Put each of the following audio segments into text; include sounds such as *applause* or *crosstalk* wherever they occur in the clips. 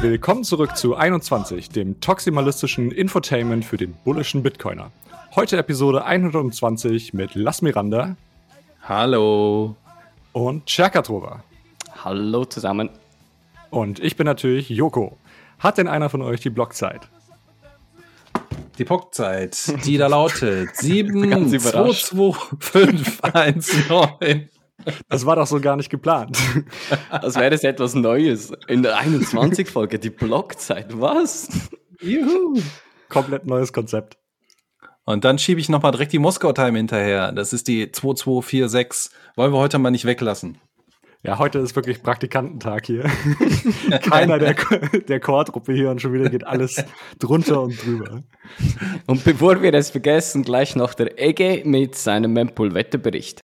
Willkommen zurück zu 21, dem toximalistischen Infotainment für den bullischen Bitcoiner. Heute Episode 120 mit Las Miranda. Hallo. Und Cherkatrova. Hallo zusammen. Und ich bin natürlich Joko. Hat denn einer von euch die Blockzeit? Die Blockzeit, die da lautet *laughs* 722519. Das war doch so gar nicht geplant. Als wäre das etwas Neues. In der 21-Folge, die Blockzeit. Was? Juhu. Komplett neues Konzept. Und dann schiebe ich nochmal direkt die Moskau-Time hinterher. Das ist die 2246. Wollen wir heute mal nicht weglassen. Ja, heute ist wirklich Praktikantentag hier. *laughs* Keiner der, der Chortruppe hier und schon wieder geht alles drunter und drüber. Und bevor wir es vergessen, gleich noch der Ege mit seinem Mempool-Wetterbericht.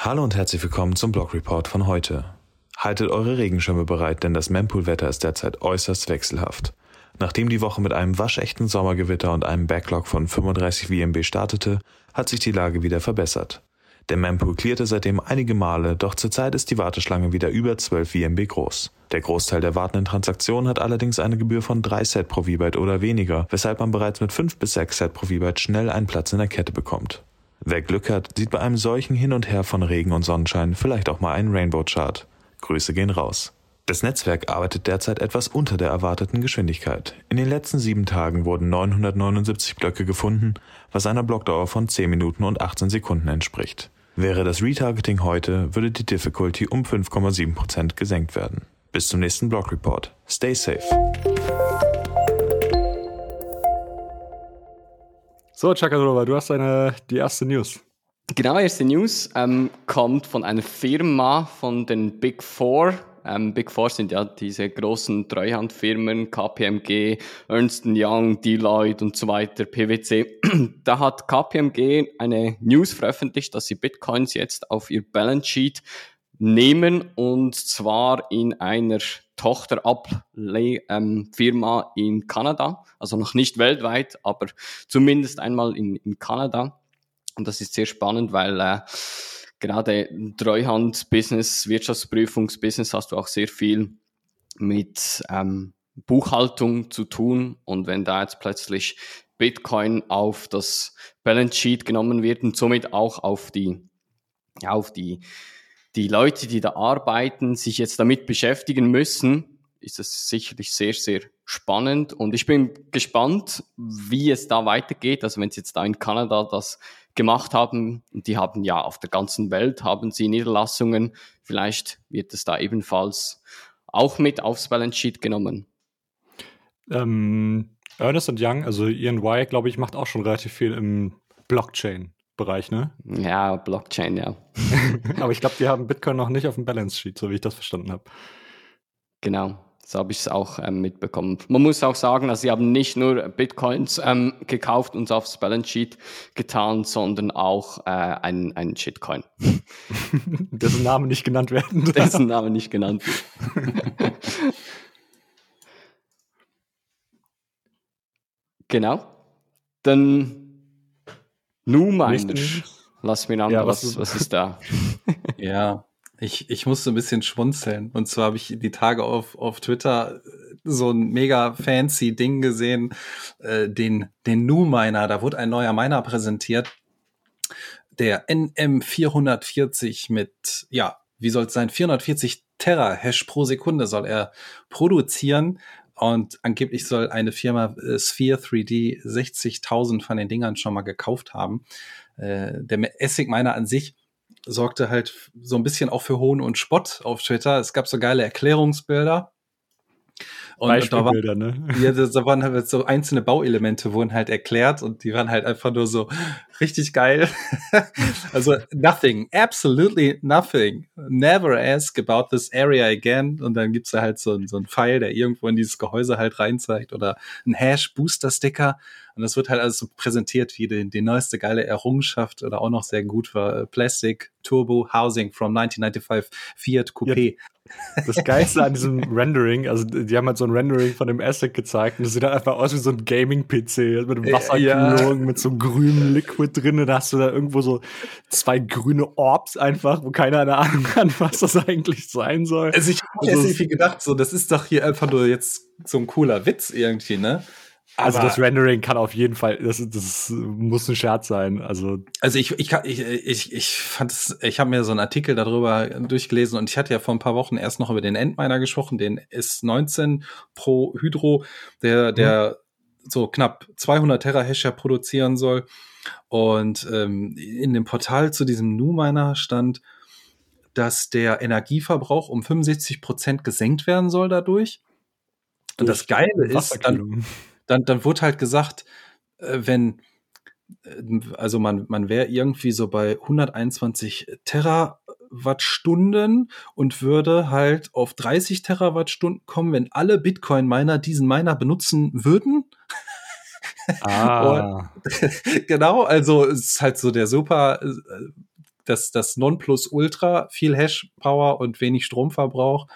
Hallo und herzlich willkommen zum Blog Report von heute. Haltet eure Regenschirme bereit, denn das Mempool-Wetter ist derzeit äußerst wechselhaft. Nachdem die Woche mit einem waschechten Sommergewitter und einem Backlog von 35 WMB startete, hat sich die Lage wieder verbessert. Der Mempool clearte seitdem einige Male, doch zurzeit ist die Warteschlange wieder über 12 WMB groß. Der Großteil der wartenden Transaktionen hat allerdings eine Gebühr von 3 Set pro V-Byte oder weniger, weshalb man bereits mit 5 bis 6 Set pro V-Byte schnell einen Platz in der Kette bekommt. Wer Glück hat, sieht bei einem solchen Hin und Her von Regen und Sonnenschein vielleicht auch mal einen Rainbow-Chart. Grüße gehen raus. Das Netzwerk arbeitet derzeit etwas unter der erwarteten Geschwindigkeit. In den letzten sieben Tagen wurden 979 Blöcke gefunden, was einer Blockdauer von 10 Minuten und 18 Sekunden entspricht. Wäre das Retargeting heute, würde die Difficulty um 5,7% gesenkt werden. Bis zum nächsten Block Report. Stay safe. So, Chakadrova, du hast eine, die erste News. Genau, erste News ähm, kommt von einer Firma von den Big Four. Ähm, Big Four sind ja diese großen Treuhandfirmen, KPMG, Ernst Young, Deloitte und so weiter, PwC. *clears throat* da hat KPMG eine News veröffentlicht, dass sie Bitcoins jetzt auf ihr Balance Sheet nehmen und zwar in einer Tochterabfirma ähm, in Kanada, also noch nicht weltweit, aber zumindest einmal in, in Kanada. Und das ist sehr spannend, weil äh, gerade Treuhand-Business, Wirtschaftsprüfungs-Business hast du auch sehr viel mit ähm, Buchhaltung zu tun. Und wenn da jetzt plötzlich Bitcoin auf das Balance Sheet genommen wird und somit auch auf die, ja, auf die die Leute, die da arbeiten, sich jetzt damit beschäftigen müssen, ist es sicherlich sehr, sehr spannend. Und ich bin gespannt, wie es da weitergeht. Also wenn sie jetzt da in Kanada das gemacht haben, die haben ja auf der ganzen Welt, haben sie Niederlassungen, vielleicht wird es da ebenfalls auch mit aufs Balance Sheet genommen. Ähm, Ernest Young, also Ian Y, glaube ich, macht auch schon relativ viel im Blockchain. Bereich, ne? Ja, Blockchain, ja. *laughs* Aber ich glaube, die haben Bitcoin noch nicht auf dem Balance Sheet, so wie ich das verstanden habe. Genau, so habe ich es auch ähm, mitbekommen. Man muss auch sagen, also sie haben nicht nur Bitcoins ähm, gekauft und aufs Balance Sheet getan, sondern auch äh, einen, einen Shitcoin. *laughs* Dessen Name nicht genannt werden. Dessen Name nicht genannt wird. *laughs* genau. Dann Nu-Miner. Lass mich an, ja, was, was, ist da? *laughs* ja, ich, ich musste ein bisschen schmunzeln. Und zwar habe ich die Tage auf, auf Twitter so ein mega fancy Ding gesehen, äh, den, den Nu-Miner. Da wurde ein neuer Miner präsentiert. Der NM440 mit, ja, wie soll es sein, 440 Terahash pro Sekunde soll er produzieren. Und angeblich soll eine Firma äh, Sphere 3D 60.000 von den Dingern schon mal gekauft haben. Äh, der Essig meiner an sich sorgte halt so ein bisschen auch für Hohn und Spott auf Twitter. Es gab so geile Erklärungsbilder und, und da, war, ne? *laughs* ja, da waren halt so einzelne Bauelemente wurden halt erklärt und die waren halt einfach nur so richtig geil. *laughs* also nothing, absolutely nothing. Never ask about this area again. Und dann gibt's da halt so, so einen Pfeil, der irgendwo in dieses Gehäuse halt reinzeigt oder ein Hash-Booster-Sticker. Und das wird halt alles so präsentiert wie die, die neueste geile Errungenschaft oder auch noch sehr gut war äh, Plastic Turbo Housing from 1995 Fiat Coupé. Ja. Das Geilste an diesem Rendering, also die haben halt so ein Rendering von dem Asset gezeigt und das sieht halt einfach aus wie so ein Gaming-PC mit einem Wasserkühlung, ja. mit so grünem Liquid mit drin. Da hast du da irgendwo so zwei grüne Orbs einfach, wo keiner eine Ahnung hat, was das eigentlich sein soll. Also ich habe Also jetzt irgendwie gedacht, so, das ist doch hier einfach nur jetzt so ein cooler Witz irgendwie, ne? Also das Rendering kann auf jeden Fall, das, das muss ein Scherz sein. Also Also ich, ich, ich, ich, ich fand es, ich habe mir so einen Artikel darüber durchgelesen und ich hatte ja vor ein paar Wochen erst noch über den Endminer gesprochen, den S19 Pro Hydro, der, der so knapp 200 Terahash ja produzieren soll. Und ähm, in dem Portal zu diesem NuMiner stand, dass der Energieverbrauch um 65 Prozent gesenkt werden soll dadurch. Und das Geile ist, dann. Dann, dann wurde halt gesagt, äh, wenn, äh, also man, man wäre irgendwie so bei 121 Terawattstunden und würde halt auf 30 Terawattstunden kommen, wenn alle Bitcoin-Miner diesen Miner benutzen würden. Ah, *laughs* genau, also es ist halt so der super, äh, das, das Nonplusultra, viel Hash-Power und wenig Stromverbrauch.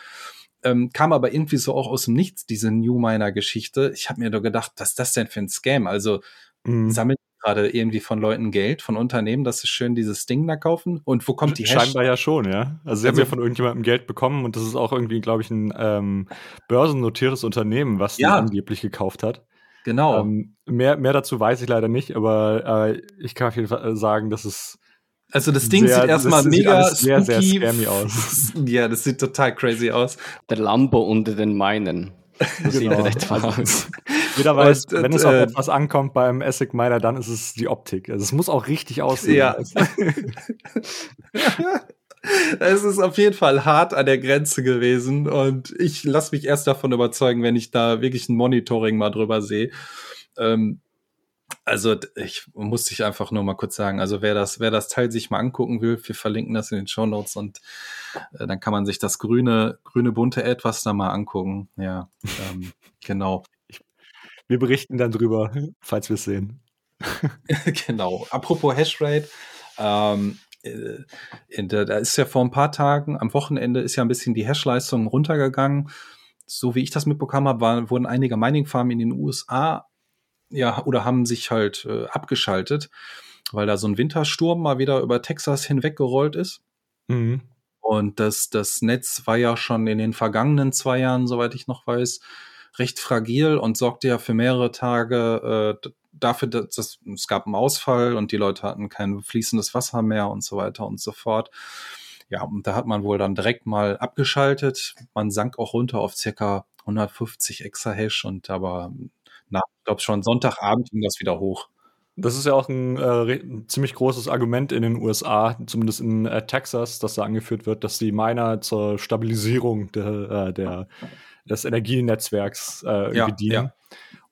Ähm, kam aber irgendwie so auch aus dem Nichts, diese New Miner-Geschichte. Ich habe mir nur gedacht, was ist das denn für ein Scam? Also mh. sammelt gerade irgendwie von Leuten Geld, von Unternehmen, dass sie schön dieses Ding da kaufen? Und wo kommt die Hash? Scheinbar ja schon, ja. Also sie haben Also- ja von irgendjemandem Geld bekommen und das ist auch irgendwie, glaube ich, ein ähm, börsennotiertes Unternehmen, was Ja. angeblich gekauft hat. Genau. Ähm, mehr, mehr dazu weiß ich leider nicht, aber äh, ich kann auf jeden Fall äh, sagen, dass es also das Ding sehr- sieht erstmal das sieht mega alles sehr, sehr spooky. scammy aus. *laughs* ja, das sieht total crazy aus. Der Lambo unter den Meinen. *laughs* Sieht Genau. er etwa Also- aus. jeder weiß, Und, wenn es auf äh, etwas ankommt beim Essig Miner, dann ist es die Optik. Also es muss auch richtig aussehen. Ja. *laughs* Es ist auf jeden Fall hart an der Grenze gewesen und ich lasse mich erst davon überzeugen, wenn ich da wirklich ein Monitoring mal drüber sehe. Ähm, also ich muss dich einfach nur mal kurz sagen, also wer das, wer das Teil sich mal angucken will, wir verlinken das in den Show Notes und äh, dann kann man sich das grüne, grüne bunte etwas da mal angucken. Ja, *laughs* ähm, genau. Wir berichten dann drüber, falls wir es sehen. *laughs* genau. Apropos Hashrate, ähm, äh, in der, da ist ja vor ein paar Tagen, am Wochenende ist ja ein bisschen die Hashleistung runtergegangen. So wie ich das mitbekommen habe, waren, wurden einige Mining-Farmen in den USA ja oder haben sich halt äh, abgeschaltet, weil da so ein Wintersturm mal wieder über Texas hinweggerollt ist. Mhm. Und das, das Netz war ja schon in den vergangenen zwei Jahren, soweit ich noch weiß, recht fragil und sorgte ja für mehrere Tage äh, dafür, dass das, es gab einen Ausfall und die Leute hatten kein fließendes Wasser mehr und so weiter und so fort. Ja, und da hat man wohl dann direkt mal abgeschaltet. Man sank auch runter auf circa 150 Exahash und aber nach, ich glaube schon Sonntagabend ging das wieder hoch. Das ist ja auch ein, äh, ein ziemlich großes Argument in den USA, zumindest in äh, Texas, dass da angeführt wird, dass die Miner zur Stabilisierung der, äh, der, des Energienetzwerks äh, irgendwie Ja, dienen. ja.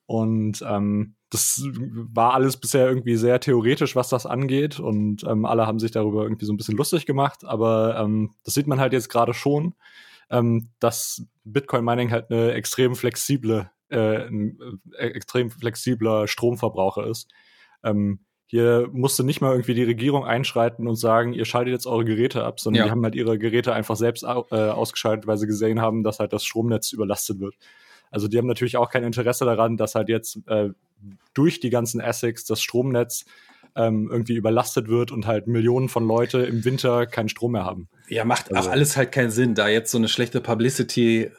Und ähm, das war alles bisher irgendwie sehr theoretisch, was das angeht. Und ähm, alle haben sich darüber irgendwie so ein bisschen lustig gemacht. Aber ähm, das sieht man halt jetzt gerade schon, ähm, dass Bitcoin Mining halt eine extrem flexible, äh, ein äh, extrem flexibler Stromverbraucher ist. Ähm, hier musste nicht mal irgendwie die Regierung einschreiten und sagen, ihr schaltet jetzt eure Geräte ab, sondern Ja. die haben halt ihre Geräte einfach selbst äh, ausgeschaltet, weil sie gesehen haben, dass halt das Stromnetz überlastet wird. Also die haben natürlich auch kein Interesse daran, dass halt jetzt äh, durch die ganzen ASICs das Stromnetz ähm, irgendwie überlastet wird und halt Millionen von Leute im Winter keinen Strom mehr haben. Ja, macht Also- auch alles halt keinen Sinn, da jetzt so eine schlechte Publicity äh,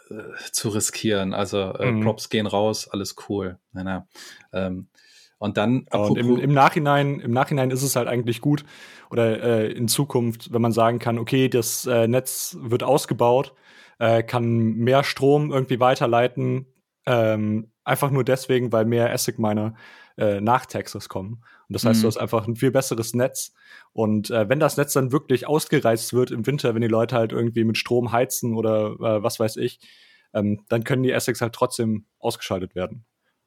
zu riskieren. Also äh, Mhm. Props gehen raus, alles cool. Na, na. Ähm, und dann Und im, im Nachhinein, im Nachhinein ist es halt eigentlich gut oder äh, in Zukunft, wenn man sagen kann, okay, das äh, Netz wird ausgebaut, äh, kann mehr Strom irgendwie weiterleiten, ähm, einfach nur deswegen, weil mehr ASIC-Miner äh, nach Texas kommen. Und das heißt, Mhm. du hast einfach ein viel besseres Netz. Und äh, wenn das Netz dann wirklich ausgereizt wird im Winter, wenn die Leute halt irgendwie mit Strom heizen oder äh, was weiß ich, ähm, dann können die ASICs halt trotzdem ausgeschaltet werden.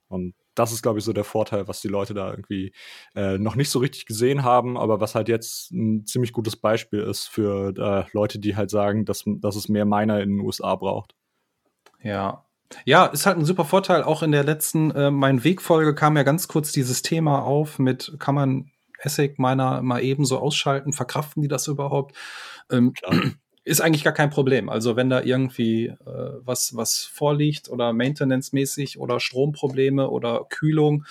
Und das ist, glaube ich, so der Vorteil, was die Leute da irgendwie äh, noch nicht so richtig gesehen haben, aber was halt jetzt ein ziemlich gutes Beispiel ist für äh, Leute, die halt sagen, dass, dass es mehr Miner in den USA braucht. Ja. Ja, ist halt ein super Vorteil. Auch in der letzten äh, Mein Weg-Folge kam ja ganz kurz dieses Thema auf mit, kann man ASIC meiner mal eben so ausschalten, verkraften die das überhaupt? Ähm, *clears throat* ist eigentlich gar kein Problem. Also wenn da irgendwie äh, was, was vorliegt oder maintenance-mäßig oder Stromprobleme oder Kühlung,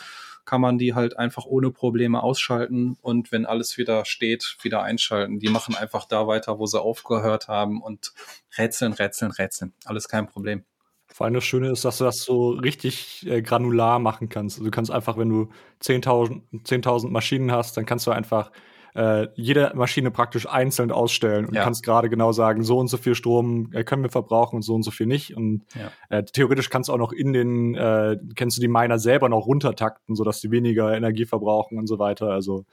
kann man die halt einfach ohne Probleme ausschalten und wenn alles wieder steht, wieder einschalten. Die machen einfach da weiter, wo sie aufgehört haben und rätseln, rätseln, rätseln. Alles kein Problem. Vor allem das Schöne ist, dass du das so richtig äh, granular machen kannst. Also du kannst einfach, wenn du 10.000 10 Maschinen hast, dann kannst du einfach äh, jede Maschine praktisch einzeln ausstellen und ja. kannst gerade genau sagen, so und so viel Strom äh, können wir verbrauchen und so und so viel nicht. Und ja. äh, theoretisch kannst du auch noch in den, äh, kennst du die Miner selber noch runtertakten, sodass die weniger Energie verbrauchen und so weiter. Also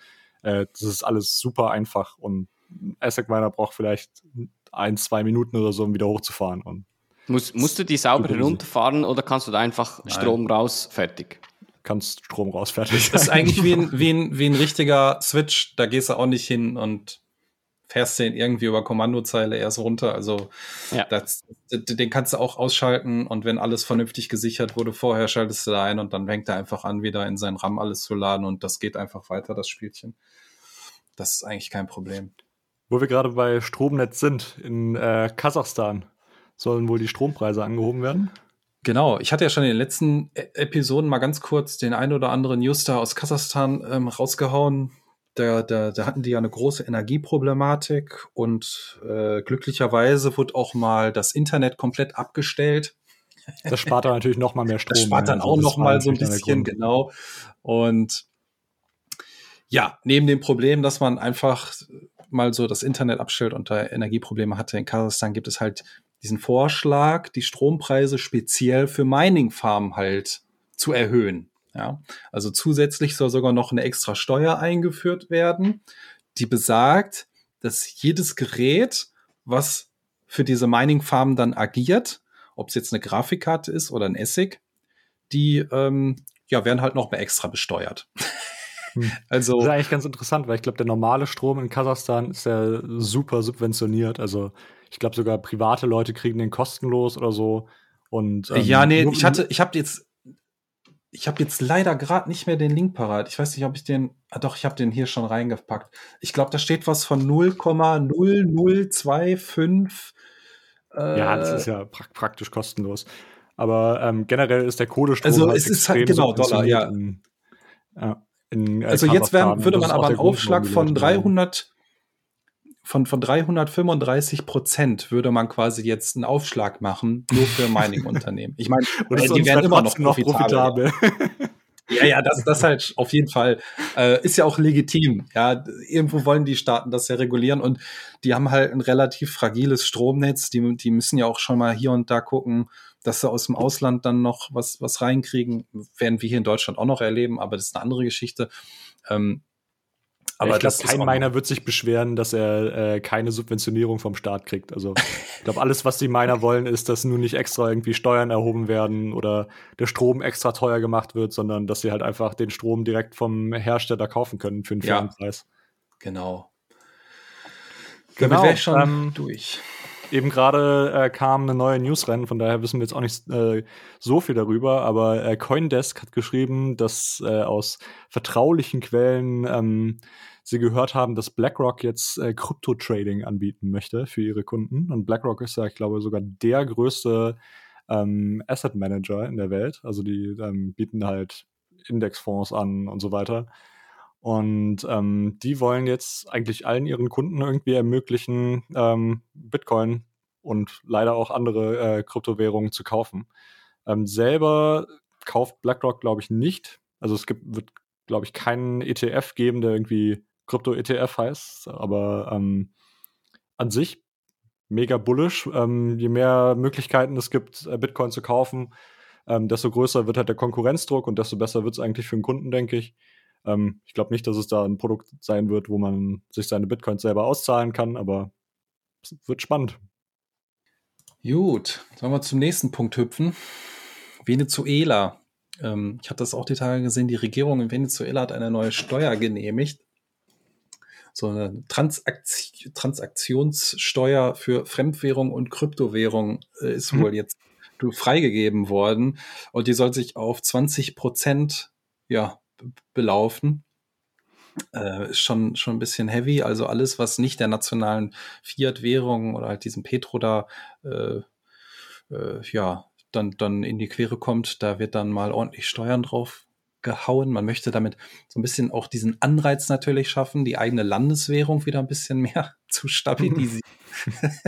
äh, das ist alles super einfach und ASIC Miner braucht vielleicht ein, zwei Minuten oder so, um wieder hochzufahren. Und Muss, musst du die sauber runterfahren oder kannst du da einfach Nein. Strom raus, fertig? kannst Strom raus, fertig. Das ist *laughs* eigentlich wie ein, wie, ein, wie ein richtiger Switch. Da gehst du auch nicht hin und fährst den irgendwie über Kommandozeile erst runter. Also ja. das, den kannst du auch ausschalten und wenn alles vernünftig gesichert wurde vorher, schaltest du da ein und dann fängt er einfach an, wieder in seinen RAM alles zu laden und das geht einfach weiter, das Spielchen. Das ist eigentlich kein Problem. Wo wir gerade bei Stromnetz sind, in äh, Kasachstan sollen wohl die Strompreise angehoben werden. Genau, ich hatte ja schon in den letzten e Episoden mal ganz kurz den ein oder anderen Newstar aus Kasachstan ähm, rausgehauen. Da, da, da hatten die ja eine große Energieproblematik und äh, glücklicherweise wurde auch mal das Internet komplett abgestellt. Das spart dann natürlich noch mal mehr Strom. Das spart dann also auch noch mal so ein bisschen, genau. Und ja, neben dem Problem, dass man einfach mal so das Internet abstellt und da Energieprobleme hatte in Kasachstan, gibt es halt diesen Vorschlag, die Strompreise speziell für Mining-Farmen halt zu erhöhen. Ja, also zusätzlich soll sogar noch eine extra Steuer eingeführt werden, die besagt, dass jedes Gerät, was für diese Mining-Farmen dann agiert, ob es jetzt eine Grafikkarte ist oder ein Essig, die ähm, ja, werden halt noch mehr extra besteuert. Hm. *laughs* Also, das ist eigentlich ganz interessant, weil ich glaube, der normale Strom in Kasachstan ist ja super subventioniert. Also ich glaube sogar private Leute kriegen den kostenlos oder so. Und ähm, ja, nee, ich hatte, ich habe jetzt, ich habe jetzt leider gerade nicht mehr den Link parat. Ich weiß nicht, ob ich den, ah doch, ich habe den hier schon reingepackt. Ich glaube, da steht was von 0,0025. Äh, ja, das ist ja pra praktisch kostenlos. Aber ähm, generell ist der Kohlestrom also halt es ist halt genau Dollar, ja. In, ja in, äh, also jetzt wär, würde man aber einen Aufschlag von 300 von, von 335 Prozent würde man quasi jetzt einen Aufschlag machen, nur für Mining-Unternehmen. *laughs* Ich meine, die werden immer noch profitabel. Ja, ja, das, das halt auf jeden Fall äh, ist ja auch legitim. Ja, irgendwo wollen die Staaten das ja regulieren und die haben halt ein relativ fragiles Stromnetz. Die, die müssen ja auch schon mal hier und da gucken, dass sie aus dem Ausland dann noch was, was reinkriegen. Werden wir hier in Deutschland auch noch erleben, aber das ist eine andere Geschichte. Ähm, aber ich glaube, kein Miner wird sich beschweren, dass er äh, keine Subventionierung vom Staat kriegt. Also ich glaube, alles, was die Miner *laughs* wollen, ist, dass nun nicht extra irgendwie Steuern erhoben werden oder der Strom extra teuer gemacht wird, sondern dass sie halt einfach den Strom direkt vom Hersteller kaufen können für einen fairen ja, Preis. Genau. Genau. Damit schon ähm, durch. Eben gerade äh, kam eine neue News rein, von daher wissen wir jetzt auch nicht äh, so viel darüber, aber äh, Coindesk hat geschrieben, dass äh, aus vertraulichen Quellen ähm, sie gehört haben, dass BlackRock jetzt äh, Krypto-Trading anbieten möchte für ihre Kunden. Und BlackRock ist ja, ich glaube, sogar der größte ähm, Asset Manager in der Welt. Also die ähm, bieten halt Indexfonds an und so weiter. Und ähm, die wollen jetzt eigentlich allen ihren Kunden irgendwie ermöglichen, ähm, Bitcoin und leider auch andere äh, Kryptowährungen zu kaufen. Ähm, selber kauft BlackRock, glaube ich, nicht. Also es gibt, wird, glaube ich, keinen ETF geben, der irgendwie Krypto-ETF heißt, aber ähm, an sich mega bullish. Ähm, je mehr Möglichkeiten es gibt, äh, Bitcoin zu kaufen, ähm, desto größer wird halt der Konkurrenzdruck und desto besser wird es eigentlich für den Kunden, denke ich. Ähm, ich glaube nicht, dass es da ein Produkt sein wird, wo man sich seine Bitcoins selber auszahlen kann, aber es wird spannend. Gut, sollen wir zum nächsten Punkt hüpfen? Venezuela. Ähm, ich habe das auch die Tage gesehen, die Regierung in Venezuela hat eine neue Steuer genehmigt. So eine Transaktion, Transaktionssteuer für Fremdwährung und Kryptowährung äh, ist mhm. wohl jetzt freigegeben worden und die soll sich auf 20 Prozent ja, belaufen. Äh, ist schon, schon ein bisschen heavy. Also alles, was nicht der nationalen Fiat-Währung oder halt diesem Petro da, äh, äh, ja, dann, dann in die Quere kommt, da wird dann mal ordentlich Steuern drauf gehauen. Man möchte damit so ein bisschen auch diesen Anreiz natürlich schaffen, die eigene Landeswährung wieder ein bisschen *laughs* mehr zu stabilisieren.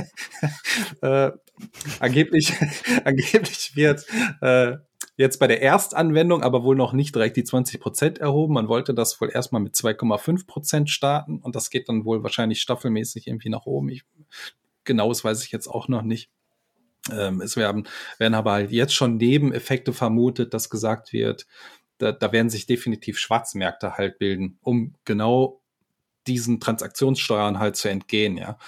*laughs* äh, angeblich, *laughs* angeblich wird äh, jetzt bei der Erstanwendung aber wohl noch nicht direkt die 20 Prozent erhoben. Man wollte das wohl erstmal mit 2,5 Prozent starten und das geht dann wohl wahrscheinlich staffelmäßig irgendwie nach oben. Ich, genaues weiß ich jetzt auch noch nicht. Ähm, es werden, werden aber halt jetzt schon Nebeneffekte vermutet, dass gesagt wird, da, da werden sich definitiv Schwarzmärkte halt bilden, um genau diesen Transaktionssteuern halt zu entgehen, ja.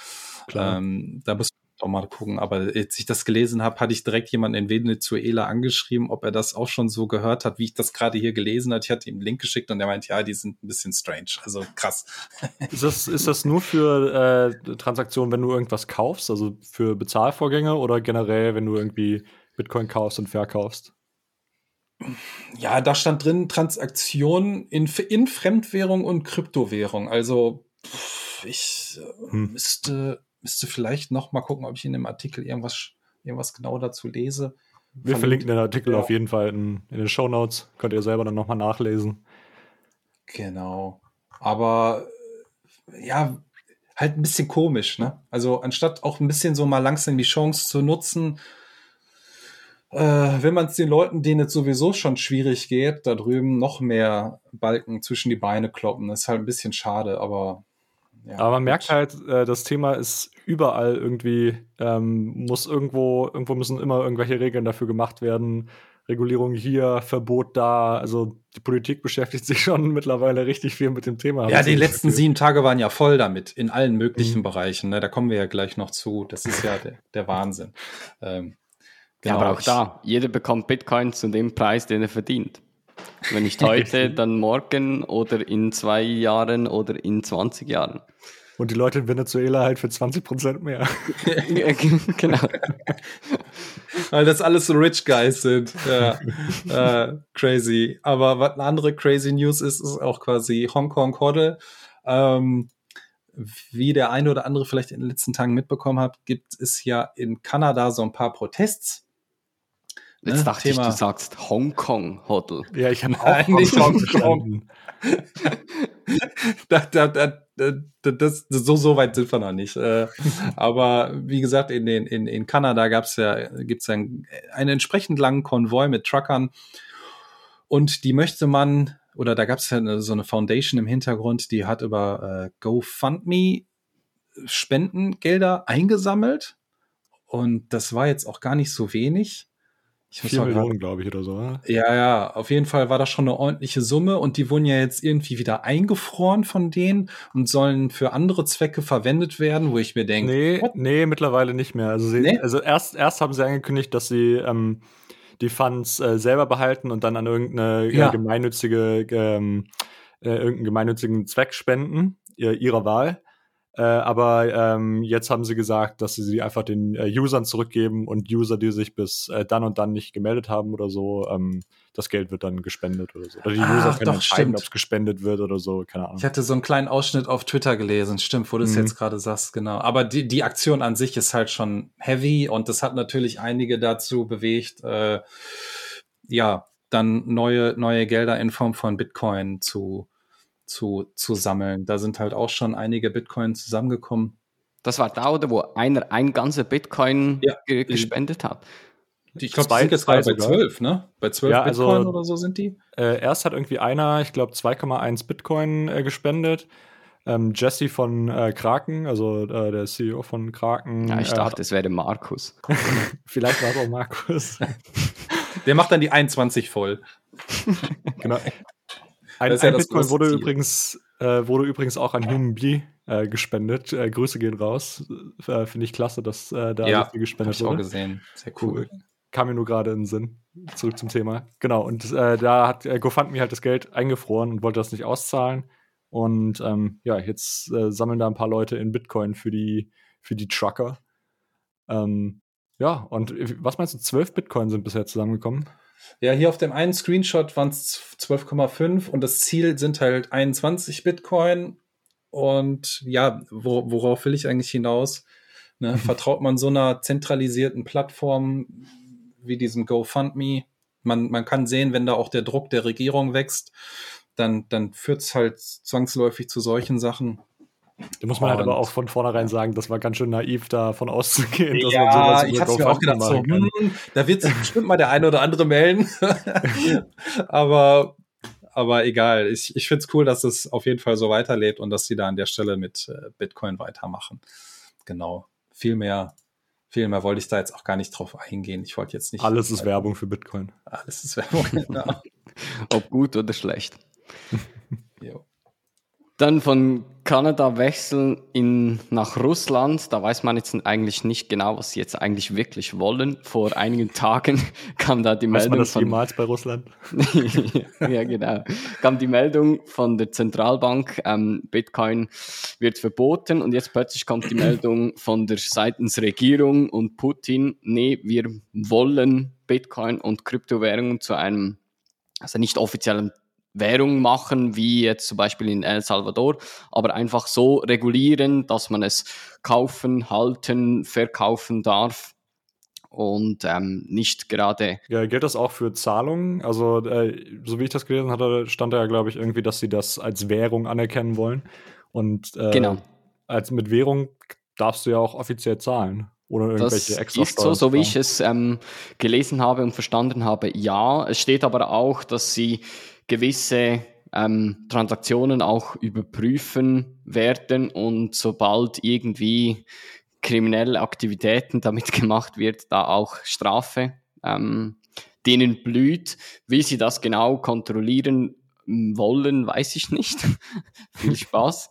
Ähm, da muss auch mal gucken. Aber als ich das gelesen habe, hatte ich direkt jemanden in Venezuela angeschrieben, ob er das auch schon so gehört hat, wie ich das gerade hier gelesen hat. Ich hatte ihm einen Link geschickt und er meint, ja, die sind ein bisschen strange. Also krass. *laughs* Ist das, ist das nur für äh, Transaktionen, wenn du irgendwas kaufst, also für Bezahlvorgänge oder generell, wenn du irgendwie Bitcoin kaufst und verkaufst? Ja, da stand drin Transaktionen in, in Fremdwährung und Kryptowährung. Also ich äh, hm. müsste müsste vielleicht noch mal gucken, ob ich in dem Artikel irgendwas, irgendwas genau dazu lese. Wir verlinken den Artikel ja. auf jeden Fall in, in den Show Notes. Könnt ihr selber dann noch mal nachlesen. Genau. Aber ja, halt ein bisschen komisch, ne? Also anstatt auch ein bisschen so mal langsam die Chance zu nutzen, äh, wenn man es den Leuten, denen es sowieso schon schwierig geht, da drüben noch mehr Balken zwischen die Beine kloppen, das ist halt ein bisschen schade, aber ja, Aber man merkt halt, äh, das Thema ist überall irgendwie, ähm, muss irgendwo, irgendwo müssen immer irgendwelche Regeln dafür gemacht werden. Regulierung hier, Verbot da. Also die Politik beschäftigt *laughs* sich schon mittlerweile richtig viel mit dem Thema. Ja, die letzten Gefühl. sieben Tage waren ja voll damit, in allen möglichen mhm. Bereichen. Ne? Da kommen wir ja gleich noch zu. Das ist ja der, der Wahnsinn. Ähm, genau. Ja, aber auch da, jeder bekommt Bitcoin zu dem Preis, den er verdient. Wenn nicht *laughs* heute, dann morgen oder in zwei Jahren oder in 20 Jahren. Und die Leute in Venezuela halt für 20 Prozent mehr. *laughs* genau. *laughs* Weil das alles so Rich Guys sind. Ja. äh, crazy. Aber was eine andere crazy News ist, ist auch quasi Hongkong Hoddle. Ähm, wie der eine oder andere vielleicht in den letzten Tagen mitbekommen hat, gibt es ja in Kanada so ein paar Protests Jetzt ne? dachte Thema. ich, du sagst Hongkong Hotel. Ja, ich habe auch nicht Hongkong. *laughs* da, da, da, das, so, so weit sind wir noch nicht. Äh, aber wie gesagt, in, den, in, in Kanada gab's ja, gibt's einen, einen entsprechend langen Konvoi mit Truckern. Und die möchte man, oder da gab's ja so eine Foundation im Hintergrund, die hat über äh, GoFundMe Spendengelder eingesammelt. Und das war jetzt auch gar nicht so wenig. Ich Vier Millionen, glaube ich, oder so. Oder? Ja, ja, auf jeden Fall war das schon eine ordentliche Summe und die wurden ja jetzt irgendwie wieder eingefroren von denen und sollen für andere Zwecke verwendet werden, wo ich mir denke. Nee, nee, mittlerweile nicht mehr. Also, sie, nee? also erst, erst haben sie angekündigt, dass sie ähm, die Funds äh, selber behalten und dann an irgendeine ja. gemeinnützige, ähm, äh, irgendeinen gemeinnützigen Zweck spenden, ihrer Wahl. Äh, aber ähm, jetzt haben sie gesagt, dass sie sie einfach den äh, Usern zurückgeben und User, die sich bis äh, dann und dann nicht gemeldet haben oder so, ähm, das Geld wird dann gespendet oder so. Oder die ah, User können entscheiden, ob es gespendet wird oder so, keine Ahnung. Ich hatte so einen kleinen Ausschnitt auf Twitter gelesen, stimmt, wo du es mhm. jetzt gerade sagst, genau. Aber die, die Aktion an sich ist halt schon heavy und das hat natürlich einige dazu bewegt, äh, ja, dann neue, neue Gelder in Form von Bitcoin zu zu, zu sammeln. Da sind halt auch schon einige Bitcoin zusammengekommen. Das war da, oder wo einer ein ganzer Bitcoin ja, ge gespendet hat. Ich glaube, die sind jetzt gerade bei 12, ne? Bei 12 ja, also, Bitcoin oder so sind die. Äh, erst hat irgendwie einer, ich glaube, 2,1 Bitcoin äh, gespendet. Ähm, Jesse von äh, Kraken, also äh, der CEO von Kraken. Ja, ich äh, dachte, es wäre Markus. *laughs* Vielleicht war es auch Markus. der macht dann die 21 voll. *laughs* genau. Ein, ein ja Bitcoin wurde übrigens, äh, wurde übrigens auch an Human Bee äh, gespendet. Äh, Grüße gehen raus. Äh, Finde ich klasse, dass äh, da ja, viel gespendet wurde. Ich auch gesehen. Sehr cool. cool. Kam mir nur gerade in den Sinn. Zurück zum Thema. Genau, und äh, da hat GoFundMe halt das Geld eingefroren und wollte das nicht auszahlen. Und ähm, ja, jetzt sammeln da ein paar Leute in Bitcoin für die, für die Trucker. Ähm, ja, und was meinst du, 12 Bitcoin sind bisher zusammengekommen? Ja, hier auf dem einen Screenshot waren es 12,5 und das Ziel sind halt 21 Bitcoin. Und ja, wo, worauf will ich eigentlich hinaus? Ne, *laughs* vertraut man so einer zentralisierten Plattform wie diesem GoFundMe man, man kann sehen, wenn da auch der Druck der Regierung wächst, dann, dann führt es halt zwangsläufig zu solchen Sachen. Da muss man halt aber auch von vornherein sagen, das war ganz schön naiv, davon auszugehen. Dass ja, man sowas ich hab's mir auch gedacht, so, hm, da wird sich bestimmt mal der eine oder andere melden. *laughs* aber, aber egal. Ich, ich finde es cool, dass es auf jeden Fall so weiterlebt und dass sie da an der Stelle mit äh, Bitcoin weitermachen. Genau. Viel mehr, viel mehr wollte ich da jetzt auch gar nicht drauf eingehen. Ich wollte jetzt nicht. Alles ist Werbung für Bitcoin. Alles ist Werbung, *laughs* genau. Ob gut oder schlecht. jo. Dann von Kanada wechseln in, nach Russland. Da weiß man jetzt eigentlich nicht genau, was sie jetzt eigentlich wirklich wollen. Vor einigen *laughs* Tagen kam da die weiß Meldung. Man das von, jemals bei Russland? *laughs* ja, genau. Kam die Meldung von der Zentralbank, ähm, Bitcoin wird verboten und jetzt plötzlich kommt die Meldung von der seitens Regierung und Putin, nee, wir wollen Bitcoin und Kryptowährungen zu einem, also nicht offiziellen Währung machen, wie jetzt zum Beispiel in El Salvador, aber einfach so regulieren, dass man es kaufen, halten, verkaufen darf und ähm, nicht gerade. Ja, gilt das auch für Zahlungen? Also, äh, so wie ich das gelesen hatte, stand da ja, glaube ich, irgendwie, dass sie das als Währung anerkennen wollen. Und äh, genau. als mit Währung darfst du ja auch offiziell zahlen. Oder irgendwelche das extra ist so, so wie ich es ähm, gelesen habe und verstanden habe, ja. Es steht aber auch, dass sie gewisse ähm, Transaktionen auch überprüfen werden und sobald irgendwie kriminelle Aktivitäten damit *laughs* gemacht wird, da auch Strafe ähm, denen blüht. Wie sie das genau kontrollieren wollen, weiß ich nicht. *laughs* Viel Spaß.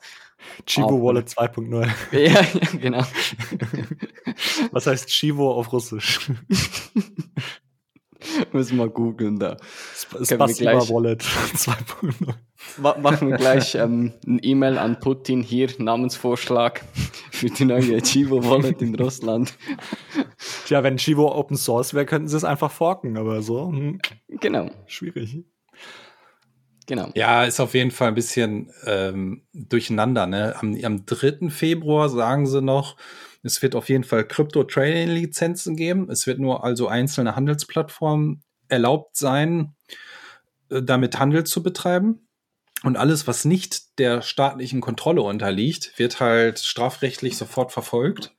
Chivo Wallet 2.0. *laughs* ja, ja, genau. Was heißt Chivo auf Russisch? *laughs* Müssen wir googeln da. Spasiba Wallet *laughs* 2.0. Machen wir gleich ähm, ein E-Mail an Putin hier, Namensvorschlag für die neue Chivo Wallet in Russland. *laughs* Tja, wenn Chivo Open Source wäre, könnten sie es einfach forken, aber so. Hm, genau. Schwierig. Genau. Ja, ist auf jeden Fall ein bisschen ähm, durcheinander. Ne? Am, am 3. Februar sagen sie noch, es wird auf jeden Fall Crypto-Trading-Lizenzen geben. Es wird nur also einzelne Handelsplattformen erlaubt sein, äh, damit Handel zu betreiben. Und alles, was nicht der staatlichen Kontrolle unterliegt, wird halt strafrechtlich sofort verfolgt.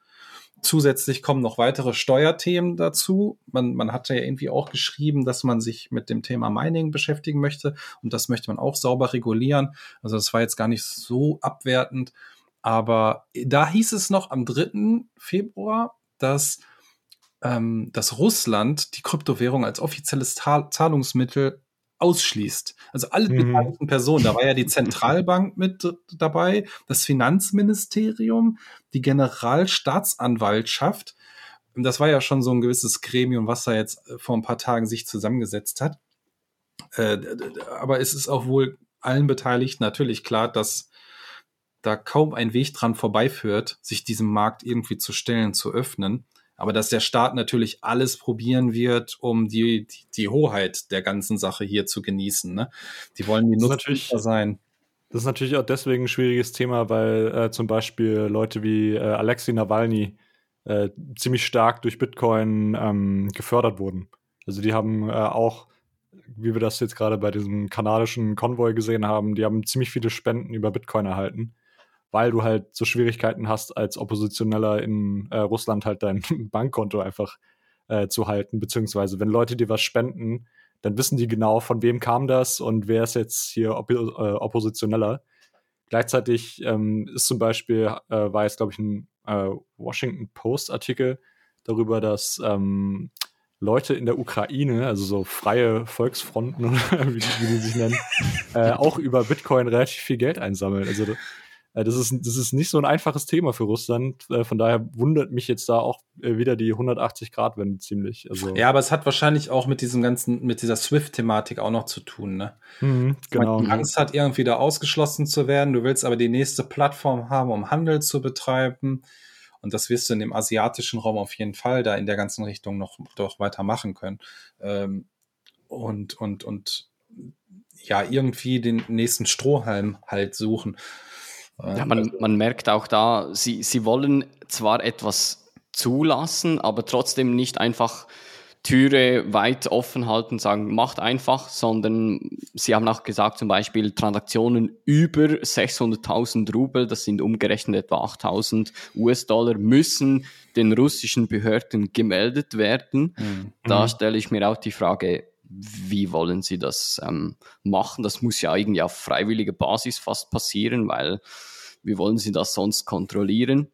Zusätzlich kommen noch weitere Steuerthemen dazu. Man, man hatte ja irgendwie auch geschrieben, dass man sich mit dem Thema Mining beschäftigen möchte und das möchte man auch sauber regulieren. Also das war jetzt gar nicht so abwertend. Aber da hieß es noch am 3. Februar, dass, ähm, dass Russland die Kryptowährung als offizielles Zahlungsmittel ausschließt. Also alle mhm. beteiligten Personen, da war ja die Zentralbank mit dabei, das Finanzministerium, die Generalstaatsanwaltschaft. Das war ja schon so ein gewisses Gremium, was da jetzt äh, vor ein paar Tagen sich zusammengesetzt hat. Äh, aber es ist auch wohl allen Beteiligten natürlich klar, dass da kaum ein Weg dran vorbeiführt, sich diesem Markt irgendwie zu stellen, zu öffnen. Aber dass der Staat natürlich alles probieren wird, um die, die, die Hoheit der ganzen Sache hier zu genießen. Ne? Die wollen die Nutzer sein. Das ist natürlich auch deswegen ein schwieriges Thema, weil äh, zum Beispiel Leute wie äh, Alexei Nawalny äh, ziemlich stark durch Bitcoin ähm, gefördert wurden. Also die haben äh, auch, wie wir das jetzt gerade bei diesem kanadischen Konvoi gesehen haben, die haben ziemlich viele Spenden über Bitcoin erhalten weil du halt so Schwierigkeiten hast, als Oppositioneller in äh, Russland halt dein *laughs* Bankkonto einfach äh, zu halten, beziehungsweise wenn Leute dir was spenden, dann wissen die genau, von wem kam das und wer ist jetzt hier Op äh, Oppositioneller. Gleichzeitig ähm, ist zum Beispiel, äh, war jetzt, glaube ich, ein äh, Washington Post-Artikel darüber, dass ähm, Leute in der Ukraine, also so freie Volksfronten, *laughs* wie, wie die sich nennen, *laughs* äh, auch über Bitcoin relativ viel Geld einsammeln. Also das ist, das ist nicht so ein einfaches Thema für Russland. Äh, von daher wundert mich jetzt da auch äh, wieder die 180-Grad-Wende ziemlich. Also ja, aber es hat wahrscheinlich auch mit diesem ganzen, mit dieser Swift-Thematik auch noch zu tun, ne? Mhm, genau. Die Angst hat, irgendwie da ausgeschlossen zu werden. Du willst aber die nächste Plattform haben, um Handel zu betreiben. Und das wirst du in dem asiatischen Raum auf jeden Fall da in der ganzen Richtung noch doch weiter machen können. Ähm, und, und, und ja, irgendwie den nächsten Strohhalm halt suchen. Ja, man, also man merkt auch da, sie, sie wollen zwar etwas zulassen, aber trotzdem nicht einfach Türe weit offen halten, sagen, macht einfach, sondern sie haben auch gesagt, zum Beispiel Transaktionen über 600.000 Rubel, das sind umgerechnet etwa 8.000 US-Dollar, müssen den russischen Behörden gemeldet werden. Mhm. Da stelle ich mir auch die Frage, wie wollen sie das ähm, machen? Das muss ja irgendwie auf freiwilliger Basis fast passieren, weil wie wollen sie das sonst kontrollieren?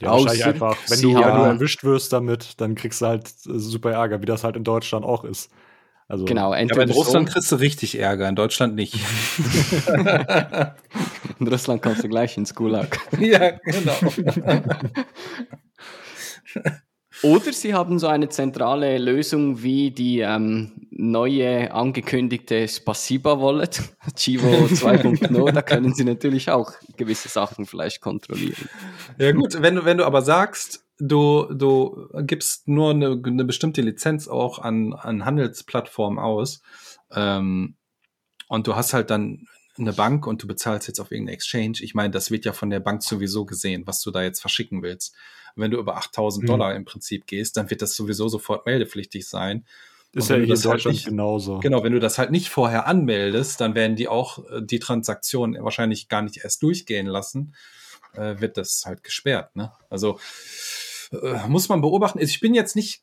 Ja, Außer wahrscheinlich einfach, wenn du, wenn du erwischt wirst damit, dann kriegst du halt äh, super Ärger, wie das halt in Deutschland auch ist. Also, genau, ja, aber in Russland so. kriegst du richtig Ärger, in Deutschland nicht. *laughs* in Russland kommst du gleich ins Gulag. *laughs* ja, genau. *laughs* Oder sie haben so eine zentrale Lösung wie die ähm, neue angekündigte Spasiba Wallet, *laughs* Chivo 2.0. da können sie natürlich auch gewisse Sachen vielleicht kontrollieren. Ja gut, wenn du, wenn du aber sagst, du, du gibst nur eine, eine bestimmte Lizenz auch an, an Handelsplattformen aus ähm, und du hast halt dann eine Bank und du bezahlst jetzt auf irgendeine Exchange. Ich meine, das wird ja von der Bank sowieso gesehen, was du da jetzt verschicken willst wenn du über 8000 mhm. Dollar im Prinzip gehst, dann wird das sowieso sofort meldepflichtig sein. Ist ja in halt Deutschland halt nicht, genauso. Genau, wenn du das halt nicht vorher anmeldest, dann werden die auch äh, die Transaktion wahrscheinlich gar nicht erst durchgehen lassen, äh, wird das halt gesperrt. Ne? Also äh, muss man beobachten. Also ich bin jetzt nicht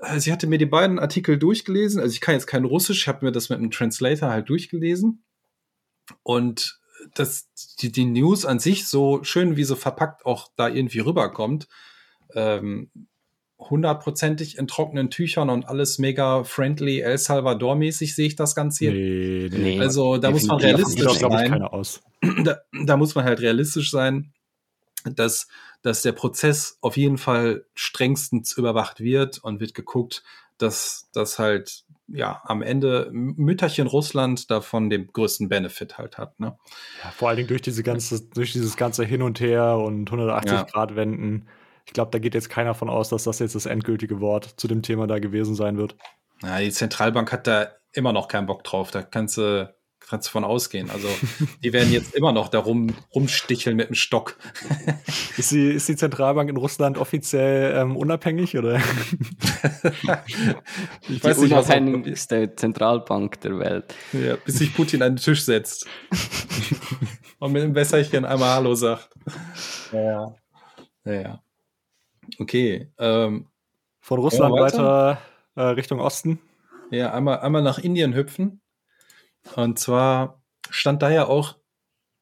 also ich hatte mir die beiden Artikel durchgelesen. Also ich kann jetzt kein Russisch, ich habe mir das mit einem Translator halt durchgelesen. Und dass die, die News an sich so schön wie so verpackt auch da irgendwie rüberkommt, ähm, hundertprozentig in trockenen Tüchern und alles mega friendly El Salvador-mäßig sehe ich das Ganze hier. Nee, nee, also da muss man realistisch sein. *clears throat* Da, da, muss man halt realistisch sein, dass, dass der Prozess auf jeden Fall strengstens überwacht wird und wird geguckt, dass das halt ja, am Ende Mütterchen Russland davon den größten Benefit halt hat. Ne? Ja, vor allen Dingen durch diese ganze, durch dieses ganze Hin und Her und 180 ja. Grad Wenden. Ich glaube, da geht jetzt keiner von aus, dass das jetzt das endgültige Wort zu dem Thema da gewesen sein wird. Ja, die Zentralbank hat da immer noch keinen Bock drauf. Da kannst du kannst du von ausgehen. Also die werden jetzt immer noch da rum, rumsticheln mit dem Stock. *laughs* ist, die, ist die Zentralbank in Russland offiziell ähm, unabhängig oder? *laughs* ich weiß die nicht, unabhängigste Zentralbank der Welt. Ja, bis sich Putin an den Tisch setzt *laughs* und mit dem Wässerchen einmal Hallo sagt. Ja, ja, ja. Okay. Ähm, Von Russland weiter, weiter äh, Richtung Osten. Ja, einmal, einmal nach Indien hüpfen. Und zwar stand da ja auch,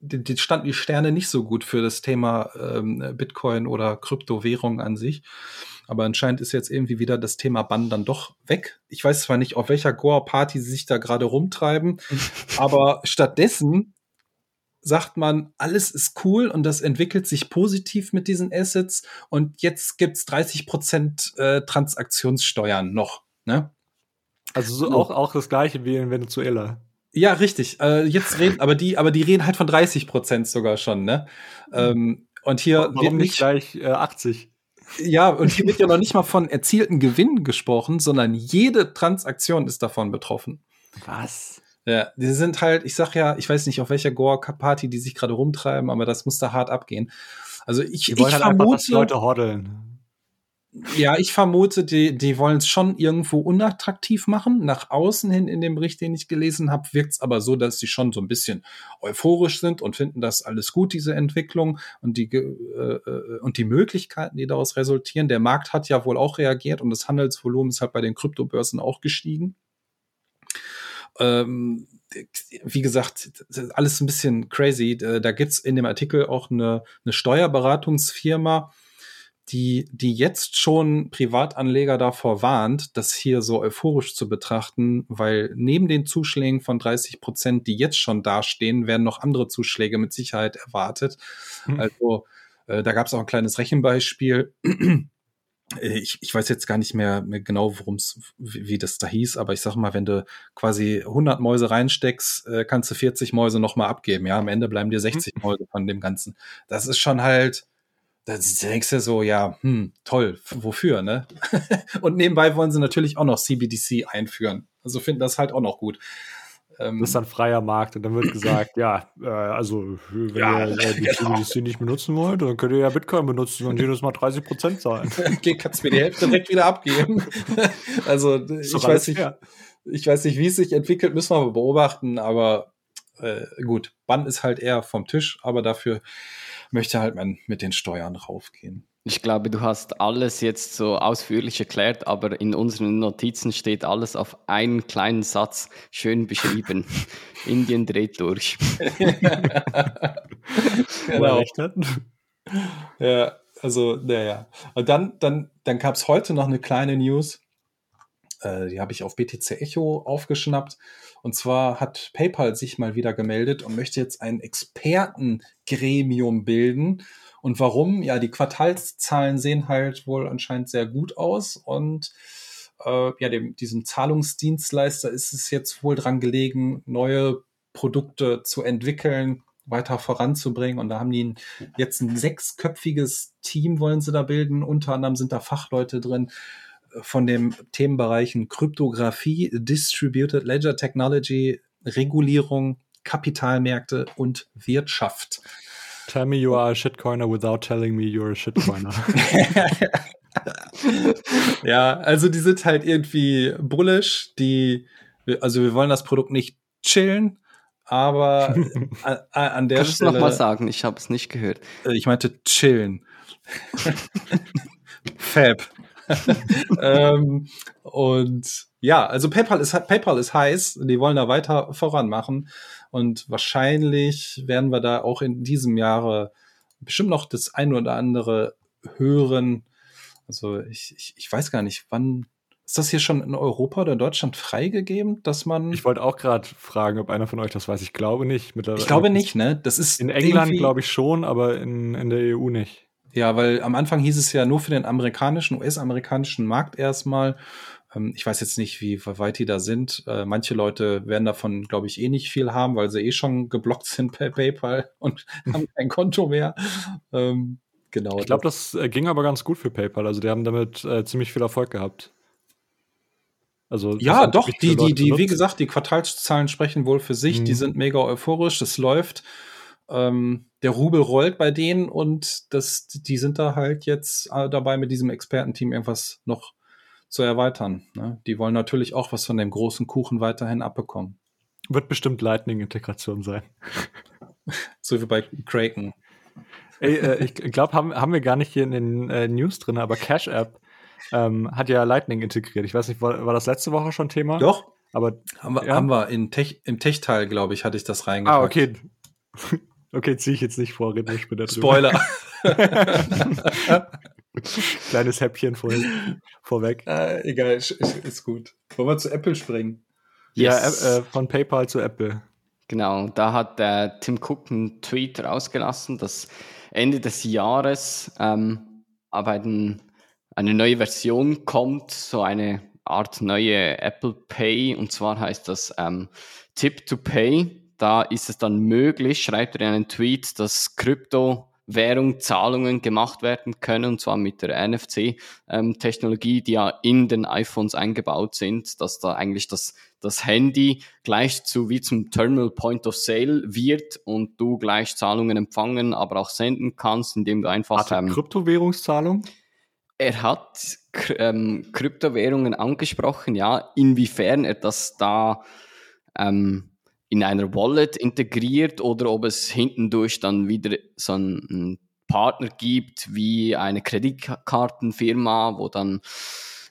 die, die standen die Sterne nicht so gut für das Thema ähm, Bitcoin oder Kryptowährung an sich. Aber anscheinend ist jetzt irgendwie wieder das Thema Bann dann doch weg. Ich weiß zwar nicht, auf welcher Goa-Party sie sich da gerade rumtreiben, *laughs* aber stattdessen sagt man, alles ist cool und das entwickelt sich positiv mit diesen Assets und jetzt gibt's 30 Prozent äh, Transaktionssteuern noch. Ne? Also so auch, auch das gleiche wie in Venezuela. Ja, richtig. Äh, jetzt *laughs* reden, aber die, aber die reden halt von 30 Prozent sogar schon, ne? Ähm, und hier Warum wird nicht gleich äh, 80. Ja, und hier wird ja noch nicht mal von erzielten Gewinnen gesprochen, sondern jede Transaktion ist davon betroffen. Was? Ja, die sind halt, ich sag ja, ich weiß nicht, auf welcher Goa-Party die sich gerade rumtreiben, aber das muss da hart abgehen. Also ich, die wollen ich halt vermute, einfach, dass Leute hodeln. Ja, ich vermute, die, die wollen es schon irgendwo unattraktiv machen. Nach außen hin in dem Bericht, den ich gelesen habe, wirkt es aber so, dass sie schon so ein bisschen euphorisch sind und finden das alles gut, diese Entwicklung und die, äh, äh, und die Möglichkeiten, die daraus resultieren. Der Markt hat ja wohl auch reagiert und das Handelsvolumen ist halt bei den Kryptobörsen auch gestiegen. Ähm, wie gesagt, alles ein bisschen crazy. Da gibt's in dem Artikel auch eine, eine Steuerberatungsfirma, die, die jetzt schon Privatanleger davor warnt, das hier so euphorisch zu betrachten, weil neben den Zuschlägen von 30 Prozent, die jetzt schon dastehen, werden noch andere Zuschläge mit Sicherheit erwartet. Hm. Also äh, da gab es auch ein kleines Rechenbeispiel. Äh, ich, ich weiß jetzt gar nicht mehr, mehr genau, worum es, wie, wie das da hieß, aber ich sag mal, wenn du quasi 100 Mäuse reinsteckst, äh, kannst du 40 Mäuse nochmal abgeben. Ja, am Ende bleiben dir 60 hm. Mäuse von dem Ganzen. Das ist schon halt, da denkst du so, ja, hm, toll, wofür, ne? *laughs* und nebenbei wollen sie natürlich auch noch CBDC einführen. Also finden das halt auch noch gut. Ähm, das ist dann freier Markt und dann wird gesagt, ja, äh, also wenn ja, ihr äh, die genau. CBDC nicht benutzen wollt, dann könnt ihr ja Bitcoin benutzen und jedes Mal 30 Prozent zahlen. *laughs* okay, kannst mir die Hälfte direkt wieder abgeben. *laughs* also ich weiß nicht, ich weiß nicht, wie es sich entwickelt, müssen wir beobachten, aber äh, gut, Bann ist halt eher vom Tisch, aber dafür möchte halt man mit den Steuern raufgehen. Ich glaube, du hast alles jetzt so ausführlich erklärt, aber in unseren Notizen steht alles auf einen kleinen Satz schön beschrieben. *laughs* Indien dreht durch. genau. Ja, also, naja. Und dann, dann, dann gab es heute noch eine kleine News. Äh, die habe ich auf BTC Echo aufgeschnappt. Und zwar hat PayPal sich mal wieder gemeldet und möchte jetzt ein Expertengremium bilden und warum? Ja, die Quartalszahlen sehen halt wohl anscheinend sehr gut aus und äh, ja, dem, diesem Zahlungsdienstleister ist es jetzt wohl dran gelegen, neue Produkte zu entwickeln, weiter voranzubringen. Und da haben die jetzt ein sechsköpfiges Team wollen sie da bilden. Unter anderem sind da Fachleute drin von den Themenbereichen Kryptographie, Distributed Ledger Technology, Regulierung, Kapitalmärkte und Wirtschaft. Tell me you are a shitcoiner without telling me you're a shitcoiner. *laughs* ja, also die sind halt irgendwie bullish, die, also wir wollen das Produkt nicht chillen, aber *laughs* an, an der Kannst Stelle. Kannst du nochmal sagen? Ich habe es nicht gehört. Äh, ich meinte chillen. *laughs* Fab. *laughs* ähm, und ja, also PayPal ist PayPal ist heiß. Die wollen da weiter voran machen. Und wahrscheinlich werden wir da auch in diesem Jahre bestimmt noch das eine oder andere hören. Also ich, ich, ich weiß gar nicht, wann ist das hier schon in Europa oder in Deutschland freigegeben, dass man. Ich wollte auch gerade fragen, ob einer von euch das weiß. Ich glaube nicht. ich glaube nicht, ne? Das ist in England glaube ich schon, aber in, in der EU nicht. Ja, weil am Anfang hieß es ja nur für den amerikanischen, US-amerikanischen Markt erstmal. Ähm, ich weiß jetzt nicht, wie weit die da sind. Äh, manche Leute werden davon, glaube ich, eh nicht viel haben, weil sie eh schon geblockt sind per PayPal und *laughs* haben kein Konto mehr. Ähm, genau. Ich glaube, das äh, ging aber ganz gut für PayPal. Also die haben damit äh, ziemlich viel Erfolg gehabt. Also ja, doch. Die, die, die, wie gesagt, die Quartalszahlen sprechen wohl für sich. Mhm. Die sind mega euphorisch. Das läuft. Ähm, der Rubel rollt bei denen und das, die sind da halt jetzt äh, dabei, mit diesem Expertenteam irgendwas noch zu erweitern. Ne? Die wollen natürlich auch was von dem großen Kuchen weiterhin abbekommen. Wird bestimmt Lightning-Integration sein. *laughs* so wie bei Kraken. Ey, äh, ich glaube, haben, haben wir gar nicht hier in den äh, News drin, aber Cash App ähm, hat ja Lightning integriert. Ich weiß nicht, war, war das letzte Woche schon Thema? Doch. Aber haben wir, ja? haben wir Tech, im Tech-Teil, glaube ich, hatte ich das reingepackt. Ah, okay. Okay, ziehe ich jetzt nicht vor, reden wir später drüber. Spoiler. *laughs* Kleines Häppchen vor, vorweg. Ah, egal, ist, ist, gut. Wollen wir zu Apple springen? Yes. Ja, äh, von PayPal zu Apple. Genau, da hat äh, Tim Cook einen Tweet rausgelassen, dass Ende des Jahres ähm, aber ein, eine neue Version kommt, so eine Art neue Apple Pay, und zwar heißt das ähm, Tip to Pay. Da ist es dann möglich, schreibt er in einen Tweet, dass Krypto Währung Zahlungen gemacht werden können, und zwar mit der NFC-Technologie, ähm, die ja in den iPhones eingebaut sind, dass da eigentlich das, das Handy gleich zu wie zum Terminal Point of Sale wird und du gleich Zahlungen empfangen, aber auch senden kannst, indem du einfach ähm, Kryptowährungszahlung? Er hat ähm, Kryptowährungen angesprochen, ja, inwiefern er das da ähm, in einer Wallet integriert oder ob es hintendurch dann wieder so einen Partner gibt wie eine Kreditkartenfirma, wo dann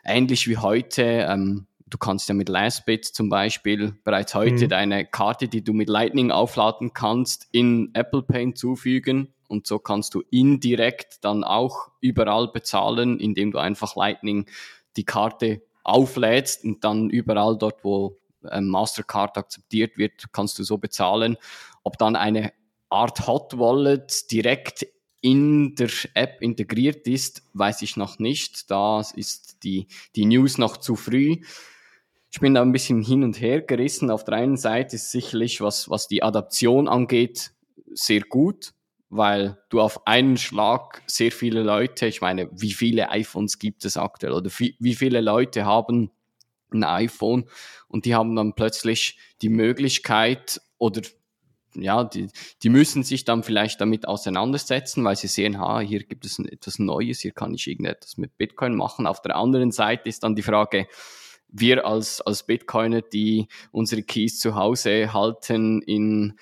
ähnlich wie heute, ähm, du kannst ja mit Lastbit zum Beispiel bereits heute mhm. deine Karte, die du mit Lightning aufladen kannst, in Apple Pay hinzufügen und so kannst du indirekt dann auch überall bezahlen, indem du einfach Lightning die Karte auflädst und dann überall dort, wo ähm, Mastercard akzeptiert wird, kannst du so bezahlen. Ob dann eine Art Hot Wallet direkt in der App integriert ist, weiß ich noch nicht. Da ist die, die News noch zu früh. Ich bin da ein bisschen hin und her gerissen. Auf der einen Seite ist sicherlich, was, was die Adaption angeht, sehr gut, weil du auf einen Schlag sehr viele Leute, ich meine, wie viele iPhones gibt es aktuell oder wie, wie viele Leute haben ein iPhone und die haben dann plötzlich die Möglichkeit oder ja, die, die müssen sich dann vielleicht damit auseinandersetzen, weil sie sehen, ha, hier gibt es etwas Neues, hier kann ich irgendetwas mit Bitcoin machen. Auf der anderen Seite ist dann die Frage, wir als, als Bitcoiner, die unsere Keys zu Hause halten in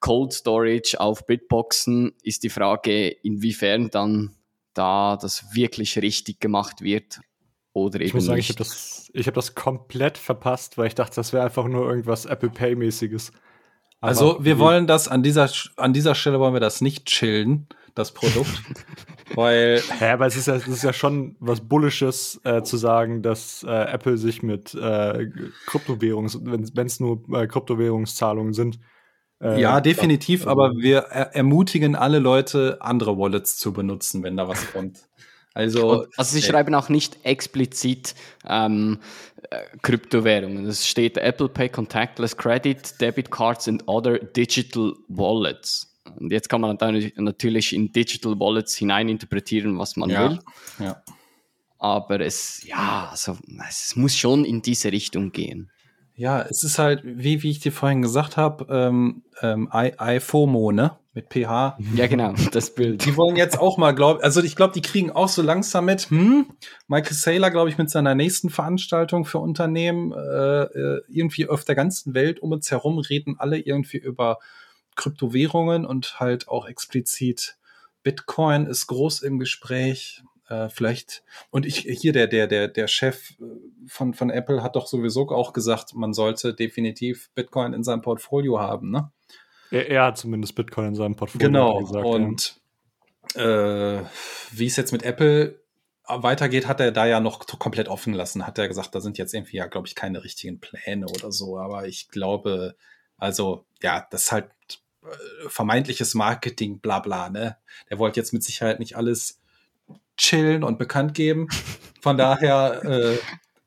Cold Storage auf Bitboxen, ist die Frage, inwiefern dann da das wirklich richtig gemacht wird oder ich eben muss sagen, nicht. ich habe das, ich hab das komplett verpasst, weil ich dachte, das wäre einfach nur irgendwas Apple Pay-mäßiges. Also wir wollen das an dieser, an dieser Stelle wollen wir das nicht chillen, das Produkt. *laughs* weil. Ja, aber es ist ja, es ist ja schon was Bullisches äh, zu sagen, dass äh, Apple sich mit äh, Kryptowährungs, wenn es nur äh, Kryptowährungszahlungen sind. Äh, ja, definitiv, aber wir er ermutigen alle Leute, andere Wallets zu benutzen, wenn da was kommt. Also, Und, also sie äh, schreiben auch nicht explizit ähm, äh, Kryptowährungen. Es steht Apple Pay Contactless Credit, Debit Cards and other digital wallets. Und jetzt kann man dann natürlich in Digital Wallets hineininterpretieren, was man ja, will. Ja. Aber es, ja, also, es muss schon in diese Richtung gehen. Ja, es ist halt, wie, wie ich dir vorhin gesagt habe, ähm, ähm, iFOMO, ne? Mit PH. Ja, genau, das Bild. Die wollen jetzt auch mal, glaube also ich glaube, die kriegen auch so langsam mit, hm, Michael Saylor, glaube ich, mit seiner nächsten Veranstaltung für Unternehmen, äh, äh, irgendwie auf der ganzen Welt um uns herum reden alle irgendwie über Kryptowährungen und halt auch explizit Bitcoin ist groß im Gespräch äh, vielleicht, und ich, hier der, der, der, der Chef äh, von, von Apple hat doch sowieso auch gesagt, man sollte definitiv Bitcoin in seinem Portfolio haben, ne? Er, er hat zumindest Bitcoin in seinem Portfolio genau. gesagt. Genau. Und ja. äh, wie es jetzt mit Apple weitergeht, hat er da ja noch komplett offen lassen. Hat er gesagt, da sind jetzt irgendwie ja, glaube ich, keine richtigen Pläne oder so. Aber ich glaube, also, ja, das ist halt äh, vermeintliches Marketing, bla bla, ne? Der wollte jetzt mit Sicherheit nicht alles chillen und bekannt geben. Von daher äh,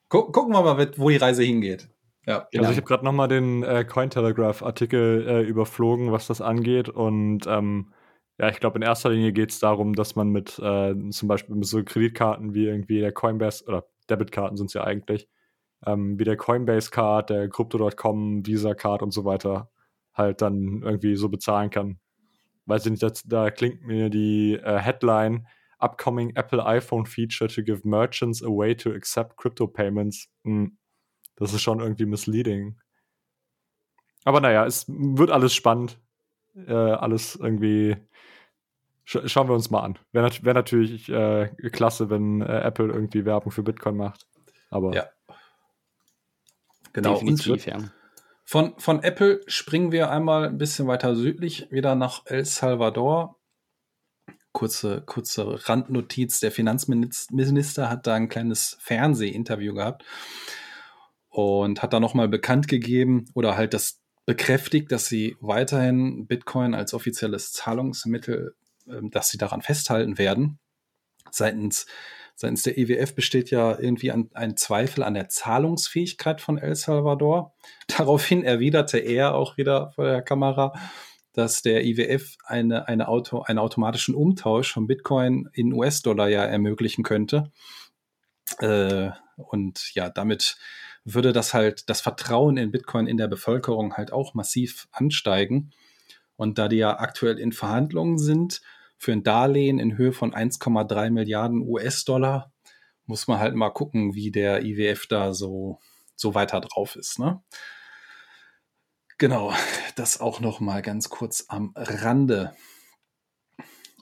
gu gucken wir mal, wo die Reise hingeht. Ja, genau. Also ich habe gerade noch mal den äh, Cointelegraph-Artikel äh, überflogen, was das angeht. Und ähm, ja, ich glaube, in erster Linie geht es darum, dass man mit äh, zum Beispiel mit so Kreditkarten wie irgendwie der Coinbase oder Debitkarten sind es ja eigentlich, ähm, wie der Coinbase-Card, der Crypto.com, Visa-Card und so weiter halt dann irgendwie so bezahlen kann. Weiß ich nicht, das, da klingt mir die äh, Headline upcoming Apple iPhone feature to give merchants a way to accept crypto payments. Hm, das ist schon irgendwie misleading. Aber naja, es wird alles spannend. Äh, alles irgendwie. Sch schauen wir uns mal an. Wäre nat wär natürlich äh, klasse, wenn äh, Apple irgendwie Werbung für Bitcoin macht. Aber. Ja. Genau. Definitiv, ja. Von, von Apple springen wir einmal ein bisschen weiter südlich, wieder nach El Salvador kurze, kurze Randnotiz. Der Finanzminister hat da ein kleines Fernsehinterview gehabt und hat da nochmal bekannt gegeben oder halt das bekräftigt, dass sie weiterhin Bitcoin als offizielles Zahlungsmittel, äh, dass sie daran festhalten werden. Seitens, seitens der IWF e besteht ja irgendwie ein, ein Zweifel an der Zahlungsfähigkeit von El Salvador. *laughs* Daraufhin erwiderte er auch wieder vor der Kamera, dass der IWF eine, eine Auto, einen automatischen Umtausch von Bitcoin in US-Dollar ja ermöglichen könnte. Äh, und ja, damit würde das halt das Vertrauen in Bitcoin in der Bevölkerung halt auch massiv ansteigen. Und da die ja aktuell in Verhandlungen sind für ein Darlehen in Höhe von 1,3 Milliarden US-Dollar, muss man halt mal gucken, wie der IWF da so, so weiter drauf ist. Ne? Genau, das auch noch mal ganz kurz am Rande.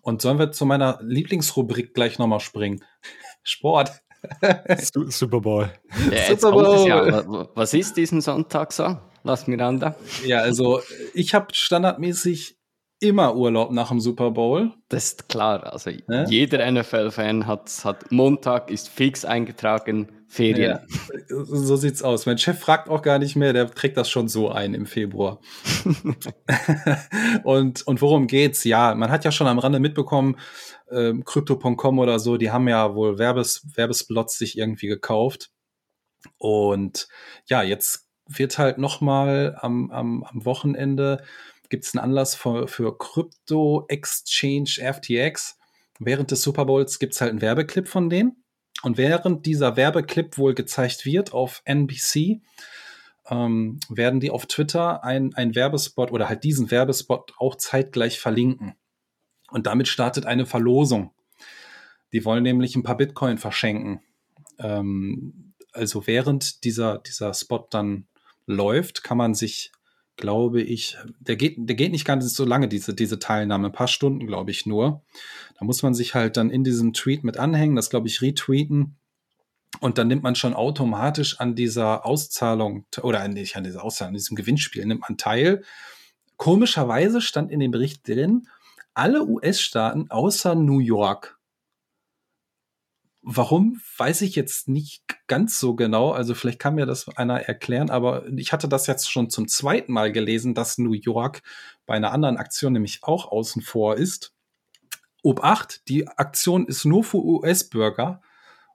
Und sollen wir zu meiner Lieblingsrubrik gleich noch mal springen? *laughs* Sport. Super Bowl. Ja, Super Bowl. Ja. Was ist diesen Sonntag so? Lass Miranda. Ja, also ich habe standardmäßig immer Urlaub nach dem Super Bowl. Das ist klar. Also ja? jeder NFL-Fan hat, hat Montag ist fix eingetragen Ferien. Ja, so sieht's aus. Mein Chef fragt auch gar nicht mehr, der trägt das schon so ein im Februar. *laughs* *laughs* und, und worum geht's? Ja, man hat ja schon am Rande mitbekommen, ähm, Crypto.com oder so, die haben ja wohl Werbes, Werbespots sich irgendwie gekauft. Und ja, jetzt wird halt nochmal am, am, am Wochenende gibt's einen Anlass für, für Crypto Exchange FTX. Während des Super Bowls gibt's halt einen Werbeclip von denen Und während dieser Werbeclip wohl gezeigt wird auf NBC, ähm, werden die auf Twitter ein, ein Werbespot oder halt diesen Werbespot auch zeitgleich verlinken. Und damit startet eine Verlosung. Die wollen nämlich ein paar Bitcoin verschenken. Ähm, also während dieser, dieser Spot dann läuft, kann man sich, glaube ich, der geht, der geht nicht ganz so lange, diese, diese Teilnahme, ein paar Stunden, glaube ich, nur. Da muss man sich halt dann in diesem Tweet mit anhängen, das, glaube ich, retweeten. Und dann nimmt man schon automatisch an dieser Auszahlung oder nicht an dieser Auszahlung, an diesem Gewinnspiel nimmt man teil. Komischerweise stand in dem Bericht drin, alle US-Staaten außer New York Warum, weiß ich jetzt nicht ganz so genau. Also vielleicht kann mir das einer erklären, aber ich hatte das jetzt schon zum zweiten Mal gelesen, dass New York bei einer anderen Aktion nämlich auch außen vor ist. Obacht, die Aktion ist nur für US-Bürger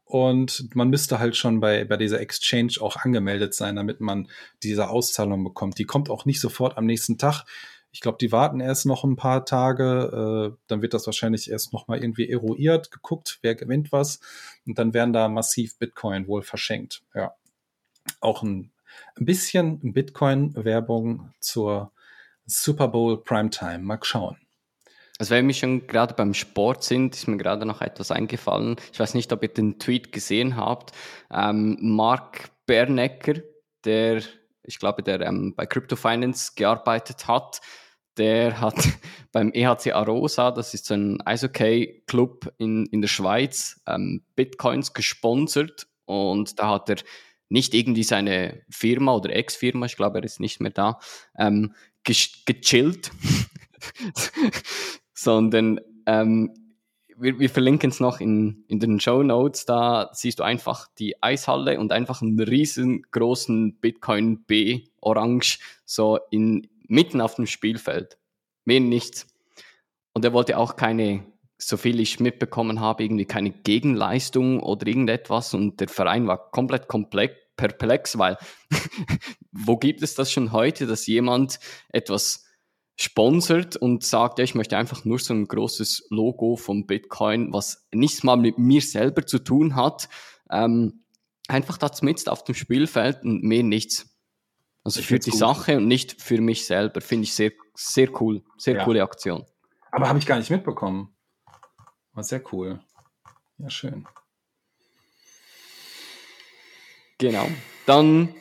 und man müsste halt schon bei, bei dieser Exchange auch angemeldet sein, damit man diese Auszahlung bekommt. Die kommt auch nicht sofort am nächsten Tag. Ich glaube, die warten erst noch ein paar Tage. Äh, dann wird das wahrscheinlich erst noch mal irgendwie eruiert, geguckt, wer gewinnt was. Und dann werden da massiv Bitcoin wohl verschenkt. Ja. Auch ein, ein bisschen Bitcoin-Werbung zur Super Bowl Primetime. Mal schauen. Also wenn wir schon gerade beim Sport sind, ist mir gerade noch etwas eingefallen. Ich weiß nicht, ob ihr den Tweet gesehen habt. Ähm, Mark Bernecker, der, ich glaube, der ähm, bei Crypto Finance gearbeitet hat, der hat *laughs* beim EHC Arosa, das ist so ein Eishockey-Club in, in der Schweiz, ähm, Bitcoins gesponsert und da hat er nicht irgendwie seine Firma oder Ex-Firma, ich glaube, er ist nicht mehr da, ähm, gechillt, *laughs* sondern ähm, wir, wir verlinken es noch in, in den Show Notes. Da siehst du einfach die Eishalle und einfach einen riesengroßen Bitcoin B orange so in, mitten auf dem Spielfeld. Mehr nichts. Und er wollte auch keine, so viel ich mitbekommen habe, irgendwie keine Gegenleistung oder irgendetwas. Und der Verein war komplett komplex, perplex, weil *laughs* wo gibt es das schon heute, dass jemand etwas sponsert und sagt, ja, ich möchte einfach nur so ein großes Logo vom Bitcoin, was nichts mal mit mir selber zu tun hat, ähm, einfach das mit auf dem Spielfeld und mehr nichts. Also ich für die gut. Sache und nicht für mich selber. Finde ich sehr, sehr cool. Sehr ja. coole Aktion. Aber habe ich gar nicht mitbekommen. War sehr cool. Ja, schön. Genau. Dann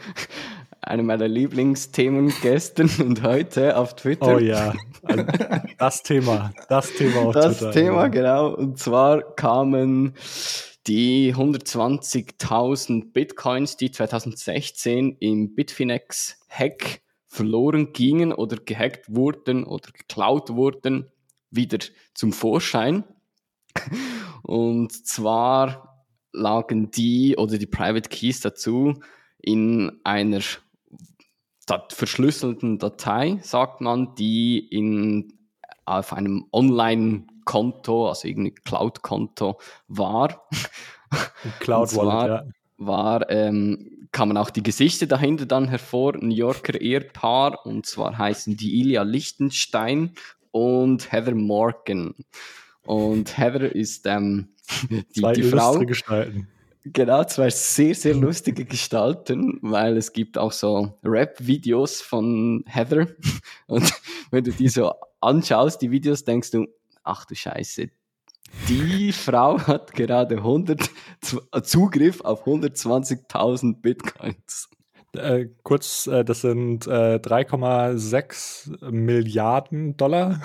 *laughs* eine meiner Lieblingsthemen gestern und heute auf Twitter. Oh ja, das Thema, das Thema auf das Twitter. Das Thema, ja. genau. Und zwar kamen die 120.000 Bitcoins, die 2016 im Bitfinex-Hack verloren gingen oder gehackt wurden oder geklaut wurden, wieder zum Vorschein. Und zwar lagen die oder die Private Keys dazu in einer verschlüsselten Datei, sagt man, die in, auf einem Online Konto, also irgendwie Cloud-Konto war. Cloud Wallet, ja. War, ähm, kamen auch die Gesichter dahinter dann hervor, New Yorker Ehepaar, und zwar heißen die Ilya Lichtenstein und Heather Morgan. Und Heather ist ähm, *laughs* die, zwei die Frau. Gestalten. Genau, zwei sehr, sehr lustige Gestalten, weil es gibt auch so Rap-Videos von Heather. *laughs* Und wenn du die so anschaust, die Videos, denkst du, ach du Scheiße, die *laughs* Frau hat gerade 100, Zugriff auf 120.000 Bitcoins. Äh, kurz, äh, das sind äh, 3,6 Milliarden Dollar,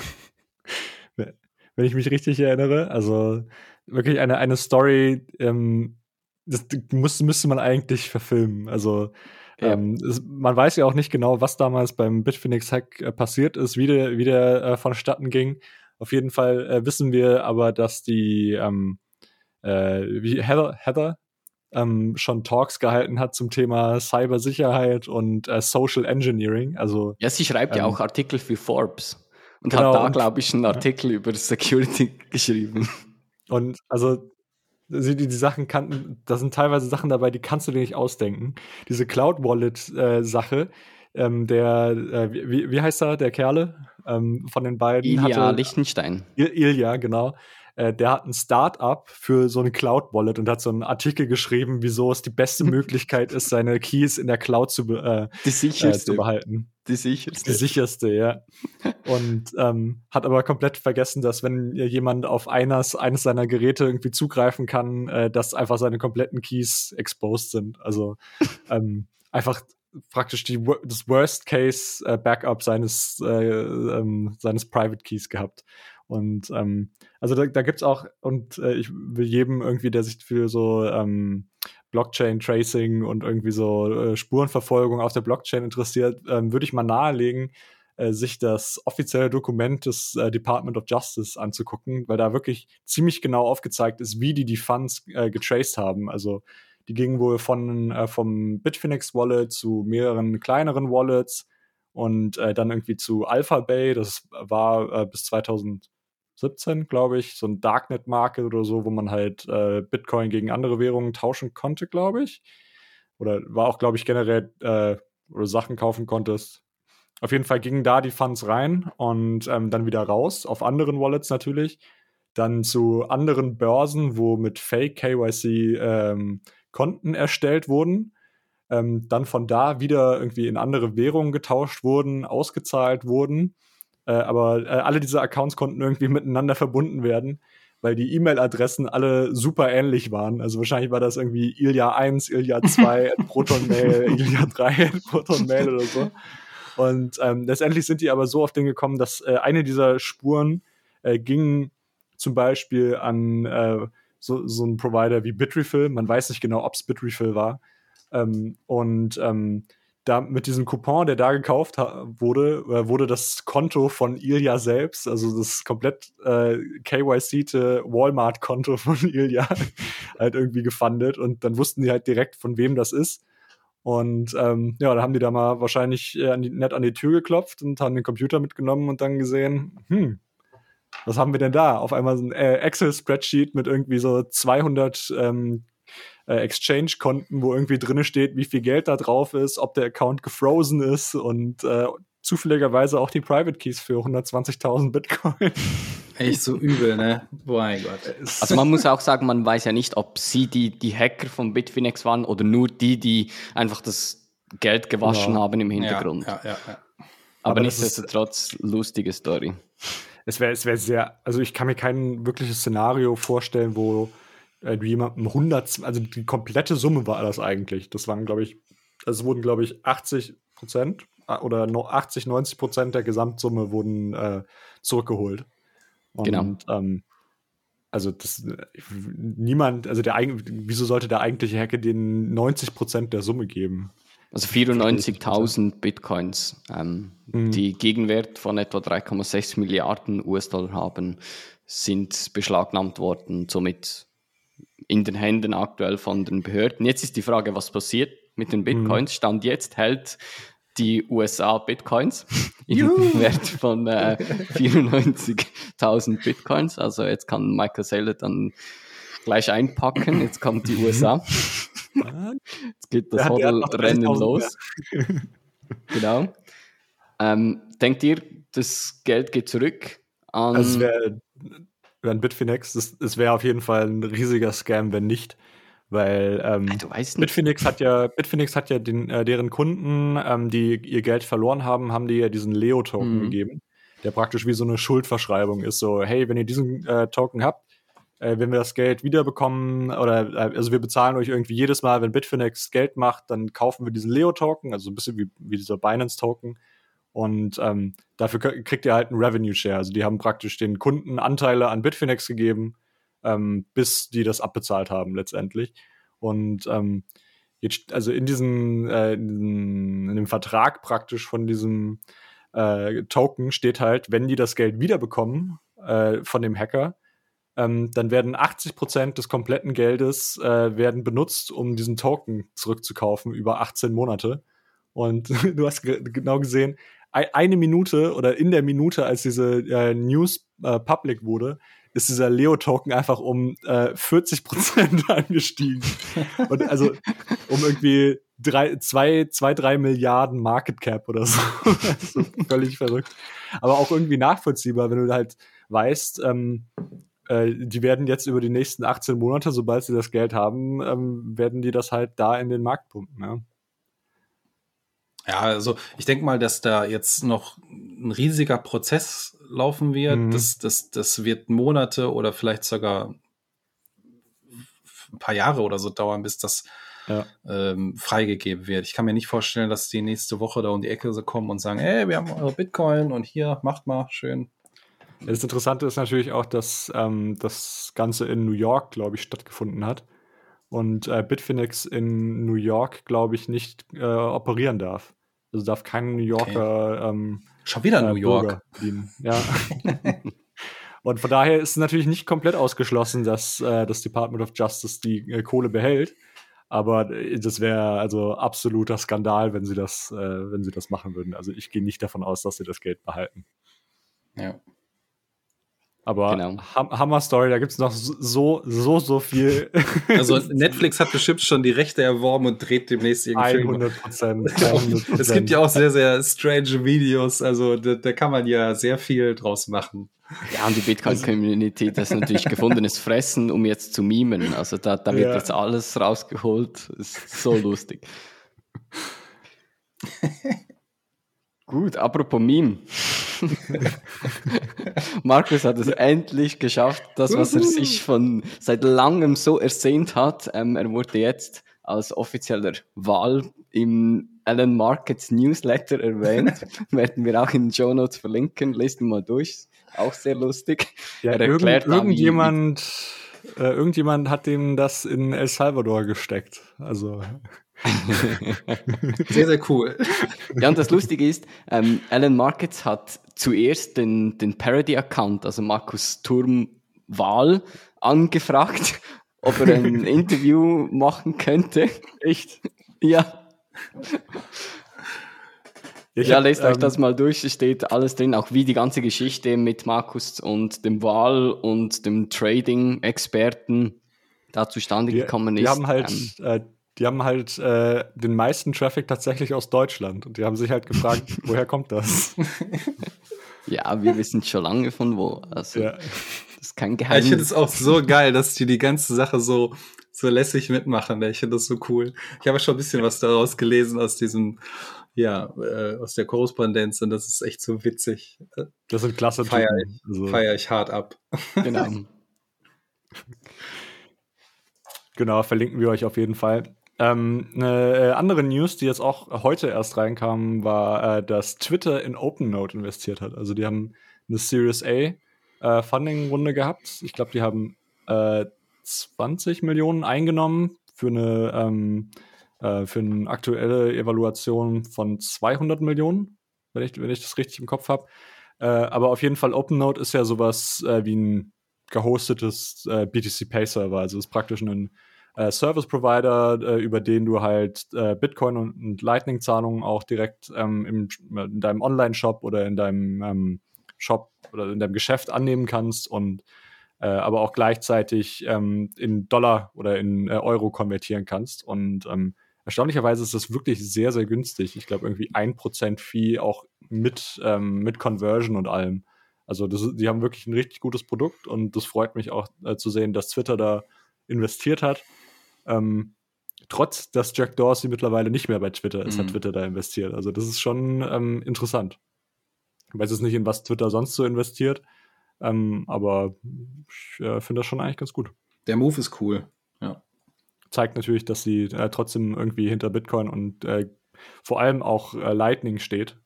*laughs* wenn ich mich richtig erinnere. Also wirklich eine, eine Story, ähm, das muss, müsste man eigentlich verfilmen. Also ja. ähm, es, man weiß ja auch nicht genau, was damals beim Bitfinex-Hack äh, passiert ist, wie der, wie der äh, vonstatten ging. Auf jeden Fall äh, wissen wir aber, dass die ähm, äh, wie Heather, Heather ähm, schon Talks gehalten hat zum Thema Cybersicherheit und äh, Social Engineering. Also ja, sie schreibt ja ähm, auch Artikel für Forbes und genau, hat da, glaube ich, einen Artikel ja. über Security *laughs* geschrieben. Und also die, die Sachen kannten, da sind teilweise Sachen dabei, die kannst du dir nicht ausdenken. Diese Cloud Wallet äh, ähm, der, äh, wie, wie heißt er, der Kerle ähm, von den beiden? Ilja hatte, Lichtenstein. Il Ilja, genau. äh, der hat ein Start-up für so eine Cloud-Wallet und hat so einen Artikel geschrieben, wieso es die beste *laughs* Möglichkeit ist, seine Keys in der Cloud zu, äh, Die äh, sicherste. zu behalten. die sicherste. Die sicherste, ja. Und ähm, hat aber komplett vergessen, dass wenn jemand auf eines, eines seiner Geräte irgendwie zugreifen kann, äh, dass einfach seine kompletten Keys exposed sind. Also ähm, einfach praktisch die, das Worst-Case-Backup seines, äh, ähm, seines Private Keys gehabt. Und ähm, also da, da gibt's auch, und äh, ich will jedem irgendwie, der sich für so ähm, Blockchain-Tracing und irgendwie so äh, Spurenverfolgung auf der Blockchain interessiert, ähm, würde ich mal nahelegen, äh, sich das offizielle Dokument des äh, Department of Justice anzugucken, weil da wirklich ziemlich genau aufgezeigt ist, wie die die Funds äh, getraced haben. Also die gingen wohl von äh, vom Bitfinex Wallet zu mehreren kleineren Wallets und äh, dann irgendwie zu Alphabay. Das war äh, bis 2017, glaube ich, so ein Darknet Market oder so, wo man halt äh, Bitcoin gegen andere Währungen tauschen konnte, glaube ich. Oder war auch, glaube ich, generell äh, oder Sachen kaufen konntest. Auf jeden Fall gingen da die Funds rein und ähm, dann wieder raus, auf anderen Wallets natürlich. Dann zu anderen Börsen, wo mit Fake KYC ähm, Konten erstellt wurden. Ähm, dann von da wieder irgendwie in andere Währungen getauscht wurden, ausgezahlt wurden. Äh, aber äh, alle diese Accounts konnten irgendwie *laughs* miteinander verbunden werden, weil die E-Mail-Adressen alle super ähnlich waren. Also wahrscheinlich war das irgendwie Ilya 1, Ilya 2, ProtonMail, Ilya 3, *laughs* ProtonMail oder so. Und ähm, letztendlich sind die aber so auf den gekommen, dass äh, eine dieser Spuren äh, ging zum Beispiel an äh, so, so einen Provider wie Bitrefill. Man weiß nicht genau, ob es Bitrefill war. Ähm, und ähm, da mit diesem Coupon, der da gekauft wurde, äh, wurde das Konto von Ilya selbst, also das komplett äh, KYC-te Walmart-Konto von *laughs* Ilya, halt irgendwie gefundet. Und dann wussten die halt direkt, von wem das ist. Und ähm, ja, da haben die da mal wahrscheinlich äh, an die, nett an die Tür geklopft und haben den Computer mitgenommen und dann gesehen, hm, was haben wir denn da? Auf einmal so ein äh, Excel-Spreadsheet mit irgendwie so 200 ähm, äh, Exchange-Konten, wo irgendwie drinne steht, wie viel Geld da drauf ist, ob der Account gefrozen ist und äh, zufälligerweise auch die Private Keys für 120.000 Bitcoin. *laughs* Echt so übel, ne? Boah, mein Gott. Also man muss auch sagen, man weiß ja nicht, ob sie die, die Hacker von Bitfinex waren oder nur die, die einfach das Geld gewaschen Genau. haben im Hintergrund. Ja, ja, ja, ja. Aber, Aber das ist- nichtsdestotrotz lustige Story. Es wäre es wär sehr, also ich kann mir kein wirkliches Szenario vorstellen, wo äh, du jemandem 100, also die komplette Summe war das eigentlich. Das waren, glaube ich, also es wurden, glaube ich, 80 Prozent äh, oder no- 80, 90 Prozent der Gesamtsumme wurden äh, zurückgeholt. Und, Genau. Ähm, also das niemand, also der wieso sollte der eigentliche Hacker den 90 Prozent der Summe geben? Also 94.000 Bitcoins, ähm, Mhm. die Gegenwert von etwa 3,6 Milliarden US-Dollar haben, sind beschlagnahmt worden, somit in den Händen aktuell von den Behörden. Jetzt ist die Frage, was passiert mit den Bitcoins? Stand jetzt hält die USA Bitcoins *laughs* im Wert von äh, 94.000 Bitcoins. Also jetzt kann Michael Saylor dann gleich einpacken. Jetzt kommt die USA. *laughs* Jetzt geht das 30.000 los. *laughs* genau. Ähm, denkt ihr, das Geld geht zurück an Also es wäre wär ein Bitfinex, es, wäre auf jeden Fall ein riesiger Scam, wenn nicht. Weil ähm, nicht. Bitfinex hat ja, Bitfinex hat ja den, äh, deren Kunden, ähm, die ihr Geld verloren haben, haben die ja diesen Leo-Token Mhm. gegeben, der praktisch wie so eine Schuldverschreibung ist. So, hey, wenn ihr diesen äh, Token habt, äh, wenn wir das Geld wiederbekommen, oder äh, also wir bezahlen euch irgendwie jedes Mal, wenn Bitfinex Geld macht, dann kaufen wir diesen Leo-Token, also ein bisschen wie, wie dieser Binance-Token. Und ähm, dafür kriegt ihr halt einen Revenue Share. Also die haben praktisch den Kunden Anteile an Bitfinex gegeben, ähm, bis die das abbezahlt haben letztendlich. Und ähm, jetzt, also in diesem, äh, in, in dem Vertrag praktisch von diesem äh, Token steht halt, wenn die das Geld wiederbekommen äh, von dem Hacker, ähm, dann werden 80 Prozent des kompletten Geldes äh, werden benutzt, um diesen Token zurückzukaufen über 18 Monate. Und *laughs* du hast ge genau gesehen, ei- eine Minute oder in der Minute, als diese äh, News äh, public wurde, ist dieser Leo-Token einfach um äh, 40 Prozent *laughs* angestiegen. Und also um irgendwie drei, zwei, zwei, drei Milliarden Market Cap oder so. *laughs* völlig verrückt. Aber auch irgendwie nachvollziehbar, wenn du halt weißt, ähm, äh, die werden jetzt über die nächsten 18 Monate, sobald sie das Geld haben, ähm, werden die das halt da in den Markt pumpen. Ja, ja also ich denke mal, dass da jetzt noch ein riesiger Prozess laufen wird. Mhm. Das, das, das wird Monate oder vielleicht sogar ein paar Jahre oder so dauern, bis das ja. ähm, freigegeben wird. Ich kann mir nicht vorstellen, dass die nächste Woche da um die Ecke so kommen und sagen, hey, wir haben eure Bitcoin und hier, macht mal schön. Das Interessante ist natürlich auch, dass ähm, das Ganze in New York, glaube ich, stattgefunden hat. Und äh, Bitfinex in New York, glaube ich, nicht äh, operieren darf. Also darf kein New Yorker. Okay. Ähm, Schon wieder äh, New York. Ja. *laughs* Und von daher ist es natürlich nicht komplett ausgeschlossen, dass äh, das Department of Justice die äh, Kohle behält. Aber äh, das wäre also absoluter Skandal, wenn sie das, wenn sie das machen würden. Also ich gehe nicht davon aus, dass sie das Geld behalten. Ja. Aber genau. Hammer Story, da gibt es noch so, so, so viel. *laughs* Also Netflix hat bestimmt schon die Rechte erworben und dreht demnächst irgendwie *laughs* 100 Prozent. es gibt ja auch sehr, sehr strange Videos. Also da, da, kann man ja sehr viel draus machen. Ja, und die Bitcoin-Community, das ist natürlich gefundenes Fressen, um jetzt zu mimen. Also da, da wird ja. jetzt alles rausgeholt. Ist so lustig. *laughs* Gut, apropos Meme. *laughs* Markus hat es endlich geschafft, das, was er sich von seit langem so ersehnt hat. Ähm, er wurde jetzt als offizieller Wahl im Alan Markets Newsletter erwähnt. *laughs* Werden wir auch in den Show Notes verlinken. Lest ihn mal durch. Auch sehr lustig. Ja, er erklärt irgend, irgendjemand, äh, irgendjemand hat ihm das in El Salvador gesteckt. Also *laughs* sehr, sehr cool. Ja, und das Lustige ist, ähm, Alan Markets hat zuerst den, den Parody-Account, also Markus Turm Wahl, angefragt, *laughs* ob er ein *laughs* Interview machen könnte. Echt? Ja. Ich ja, hab, lest ähm, euch das mal durch, es steht alles drin, auch wie die ganze Geschichte mit Markus und dem Wahl und dem Trading-Experten da zustande gekommen ist. Die haben halt ähm, äh, die haben halt äh, den meisten Traffic tatsächlich aus Deutschland. Und die haben sich halt gefragt, *laughs* woher kommt das? *laughs* Ja, wir wissen schon lange von wo. Also, ja. das ist kein Geheimnis. Ich finde es auch so geil, dass die die ganze Sache so, so lässig mitmachen. Ich finde das so cool. Ich habe schon ein bisschen was daraus gelesen aus diesem, ja, äh, aus der Korrespondenz und das ist echt so witzig. Das sind klasse Feier ich, also. feier ich hart ab. Genau. *laughs* genau, verlinken wir euch auf jeden Fall. Ähm, eine äh, andere News, die jetzt auch heute erst reinkam, war, äh, dass Twitter in OpenNote investiert hat. Also die haben eine Series A äh, Funding-Runde gehabt. Ich glaube, die haben äh, 20 Millionen eingenommen für eine, ähm, äh, für eine aktuelle Evaluation von 200 Millionen, wenn ich, wenn ich das richtig im Kopf habe. Äh, aber auf jeden Fall OpenNote ist ja sowas wie ein gehostetes BTC Pay Server. Also ist praktisch ein äh, Service Provider, äh, über den du halt äh, Bitcoin und, und Lightning-Zahlungen auch direkt ähm, im, in deinem Online-Shop oder in deinem ähm, Shop oder in deinem Geschäft annehmen kannst und äh, aber auch gleichzeitig ähm, in Dollar oder in äh, Euro konvertieren kannst. Und ähm, erstaunlicherweise ist das wirklich sehr, sehr günstig. Ich glaube, irgendwie ein Prozent Fee auch mit, ähm, mit Conversion und allem. Also das, die haben wirklich ein richtig gutes Produkt und das freut mich auch äh, zu sehen, dass Twitter da investiert hat. Ähm, trotz, dass Jack Dorsey mittlerweile nicht mehr bei Twitter ist, mhm. hat Twitter da investiert. Also das ist schon ähm, interessant. Ich weiß jetzt nicht, in was Twitter sonst so investiert, ähm, aber ich äh, finde das schon eigentlich ganz gut. Der Move ist cool, ja. Zeigt natürlich, dass sie äh, trotzdem irgendwie hinter Bitcoin und äh, vor allem auch äh, Lightning steht,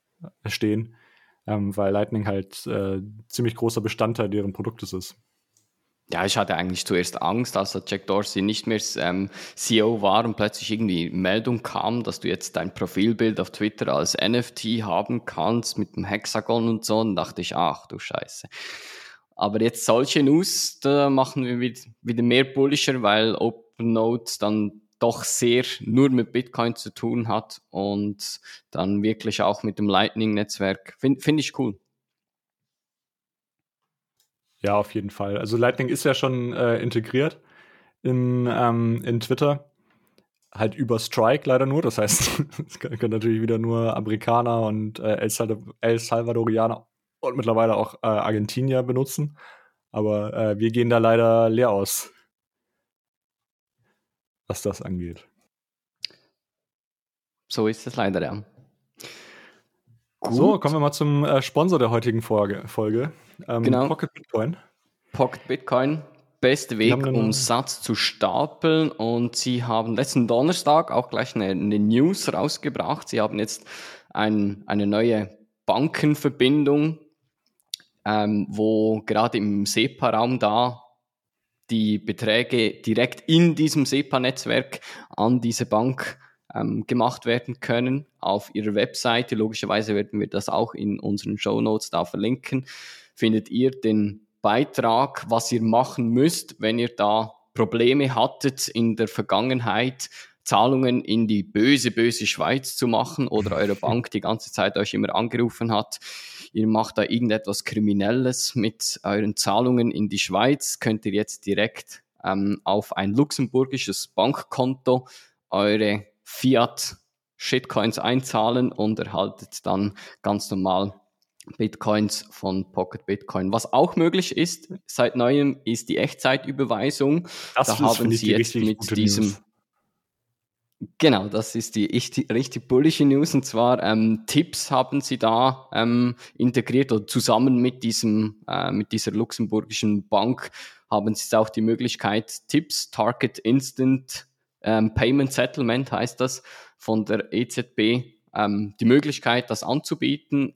äh, stehen, ähm, weil Lightning halt äh, ziemlich großer Bestandteil deren Produktes ist. Ja, ich hatte eigentlich zuerst Angst, als Jack Dorsey nicht mehr ähm, CEO war und plötzlich irgendwie Meldung kam, dass du jetzt dein Profilbild auf Twitter als NFT haben kannst mit dem Hexagon und so. Und dachte ich, ach du Scheiße. Aber jetzt solche News, da machen wir wieder mehr bullischer, weil OpenNote dann doch sehr nur mit Bitcoin zu tun hat und dann wirklich auch mit dem Lightning-Netzwerk. Finde find ich cool. Ja, auf jeden Fall. Also Lightning ist ja schon äh, integriert in, ähm, in Twitter. Halt über Strike leider nur. Das heißt, *laughs* es können natürlich wieder nur Amerikaner und äh, El, Salvadorianer und mittlerweile auch äh, Argentinier benutzen. Aber äh, wir gehen da leider leer aus, was das angeht. So ist es leider, ja. Gut. So, kommen wir mal zum äh, Sponsor der heutigen Folge. Ähm, genau. Pocket Bitcoin. Pocket Bitcoin, beste Weg, um Satz zu stapeln. Und sie haben letzten Donnerstag auch gleich eine, eine News rausgebracht. Sie haben jetzt ein, eine neue Bankenverbindung, ähm, wo gerade im SEPA-Raum da die Beträge direkt in diesem SEPA-Netzwerk an diese Bank ähm, gemacht werden können auf ihrer Webseite. Logischerweise werden wir das auch in unseren Show Notes da verlinken. Findet ihr den Beitrag, was ihr machen müsst, wenn ihr da Probleme hattet in der Vergangenheit, Zahlungen in die böse, böse Schweiz zu machen oder eure *laughs* Bank die ganze Zeit euch immer angerufen hat, ihr macht da irgendetwas Kriminelles mit euren Zahlungen in die Schweiz, könnt ihr jetzt direkt ähm, auf ein luxemburgisches Bankkonto eure Fiat Shitcoins einzahlen und erhaltet dann ganz normal Bitcoins von Pocket Bitcoin. Was auch möglich ist seit neuem ist die Echtzeitüberweisung. Das da haben sie jetzt mit diesem News. Genau, das ist die richtig, richtig bullische News. Und zwar ähm, Tipps haben sie da ähm, integriert oder zusammen mit diesem äh, mit dieser luxemburgischen Bank haben sie auch die Möglichkeit Tipps Target Instant ähm, Payment Settlement heißt das von der EZB, ähm, die Möglichkeit, das anzubieten.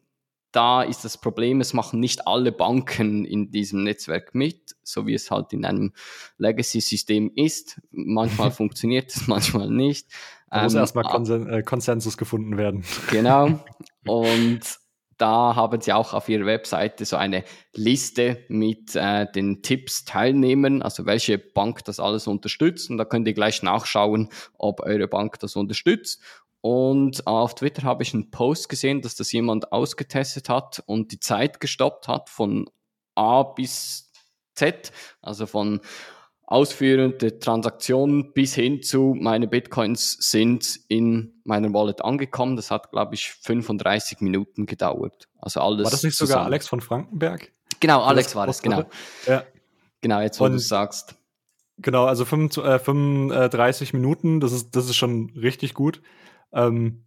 Da ist das Problem, es machen nicht alle Banken in diesem Netzwerk mit, so wie es halt in einem Legacy-System ist. Manchmal *laughs* funktioniert es, manchmal nicht. Da muss ähm, erstmal Konsen äh, Konsensus gefunden werden. Genau. *laughs* Und da haben sie auch auf ihrer Webseite so eine Liste mit äh, den Tipps teilnehmen, also welche Bank das alles unterstützt. Und da könnt ihr gleich nachschauen, ob eure Bank das unterstützt. Und auf Twitter habe ich einen Post gesehen, dass das jemand ausgetestet hat und die Zeit gestoppt hat von A bis Z, also von ausführende Transaktionen bis hin zu meine Bitcoins sind in meiner Wallet angekommen. Das hat, glaube ich, 35 Minuten gedauert. Also alles. War das nicht zusammen. sogar Alex von Frankenberg? Genau, Alex war das, genau. Ja. Genau, jetzt wo du sagst. Genau, also 35 Minuten, das ist, das ist schon richtig gut. Ähm,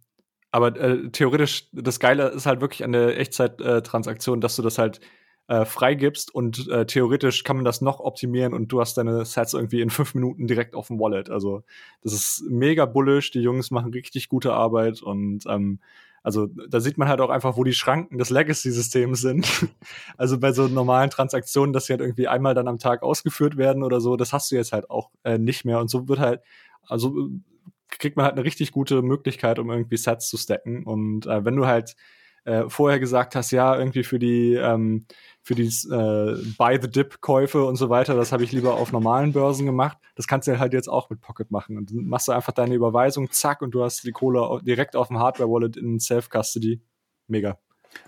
aber äh, theoretisch, das Geile ist halt wirklich an der Echtzeit-Transaktion, dass du das halt äh, freigibst und äh, theoretisch kann man das noch optimieren und du hast deine Sets irgendwie in fünf Minuten direkt auf dem Wallet. Also das ist mega bullish, die Jungs machen richtig gute Arbeit und ähm, also da sieht man halt auch einfach, wo die Schranken des Legacy-Systems sind. *laughs* also bei so normalen Transaktionen, dass sie halt irgendwie einmal dann am Tag ausgeführt werden oder so, das hast du jetzt halt auch äh, nicht mehr. Und so wird halt, also kriegt man halt eine richtig gute Möglichkeit, um irgendwie Sets zu stacken. Und äh, wenn du halt äh, vorher gesagt hast, ja, irgendwie für die ähm, für die äh, Buy the Dip Käufe und so weiter, das habe ich lieber auf normalen Börsen gemacht. Das kannst du halt jetzt auch mit Pocket machen. Und dann machst du einfach deine Überweisung, zack, und du hast die Kohle direkt auf dem Hardware Wallet in Self Custody. Mega.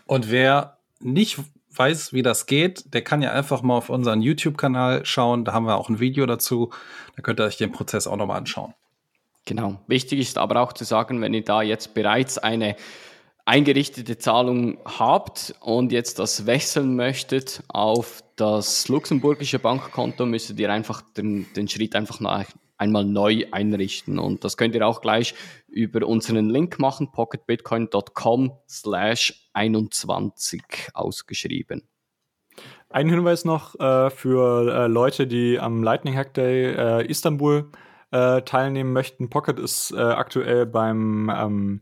Und wer nicht weiß, wie das geht, der kann ja einfach mal auf unseren YouTube-Kanal schauen. Da haben wir auch ein Video dazu. Da könnt ihr euch den Prozess auch nochmal anschauen. Genau. Wichtig ist aber auch zu sagen, wenn ihr da jetzt bereits eine eingerichtete Zahlung habt und jetzt das wechseln möchtet auf das luxemburgische Bankkonto, müsstet ihr einfach den, den Schritt einfach noch einmal neu einrichten. Und das könnt ihr auch gleich über unseren Link machen, pocketbitcoin.com slash 21 ausgeschrieben. Ein Hinweis noch äh, für äh, Leute, die am Lightning Hack Day äh, Istanbul äh, teilnehmen möchten. Pocket ist äh, aktuell beim ähm,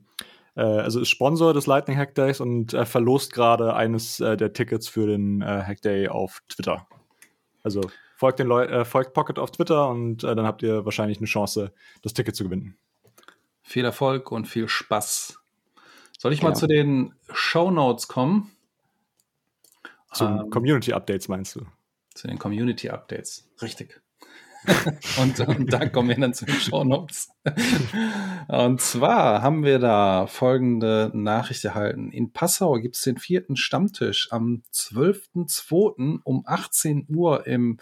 äh, also ist Sponsor des Lightning Hack Days und äh, verlost gerade eines äh, der Tickets für den äh, Hack Day auf Twitter. Also folgt, den Leu folgt Pocket auf Twitter und dann habt ihr wahrscheinlich eine Chance, das Ticket zu gewinnen. Viel Erfolg und viel Spaß. Soll ich ja. mal zu den Show Notes kommen? Zu ähm, Community Updates meinst du? Zu den Community Updates, richtig. *laughs* und, und da kommen wir dann zu den Show Notes. und zwar haben wir da folgende Nachricht erhalten. In Passau gibt es den vierten Stammtisch am 12.02. um 18 Uhr im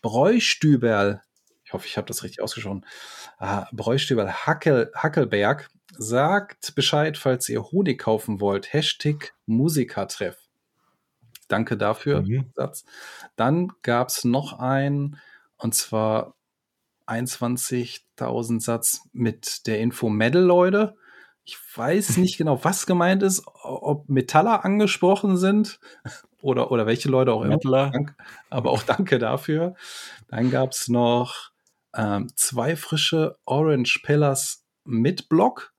Bräustüberl. Ich hoffe, ich habe das richtig ausgesprochen. Ah, Bräustüberl Hackel, Hackelberg. Sagt Bescheid, falls ihr Honig kaufen wollt. Hashtag Musikertreff. Danke dafür, Mhm. Satz. Dann gab es noch einen, und zwar 21.000 Satz mit der Info Medal, Leute. Ich weiß *laughs* nicht genau, was gemeint ist, ob Metaller angesprochen sind oder, oder welche Leute auch immer. Metaller. Dank, aber auch danke dafür. Dann gab es noch ähm, zwei frische Orange Pillars mit Block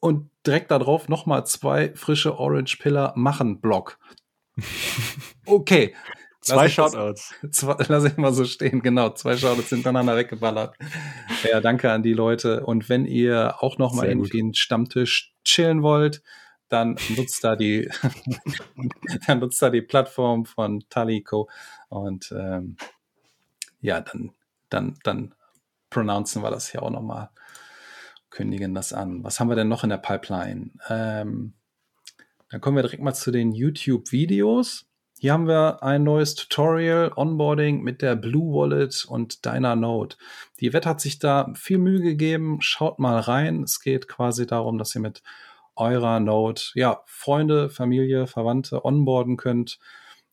und direkt darauf nochmal zwei frische Orange Pillar machen Block. *laughs* Okay. Zwei Lass ich das- Shoutouts. *laughs* Zwei, lass ich mal so stehen, genau. Zwei Shoutouts hintereinander weggeballert. Ja, danke an die Leute. Und wenn ihr auch noch mal Sehr gut. irgendwie einen Stammtisch chillen wollt, dann nutzt da die, *laughs* dann nutzt da die Plattform von Talico und ähm, ja, dann, dann, dann pronouncen wir das hier auch noch mal, kündigen das an. Was haben wir denn noch in der Pipeline? Ähm, dann kommen wir direkt mal zu den YouTube-Videos. Hier haben wir ein neues Tutorial, Onboarding mit der Blue Wallet und Dynanode. Die Wett hat sich da viel Mühe gegeben. Schaut mal rein. Es geht quasi darum, dass ihr mit eurer Node, ja, Freunde, Familie, Verwandte onboarden könnt.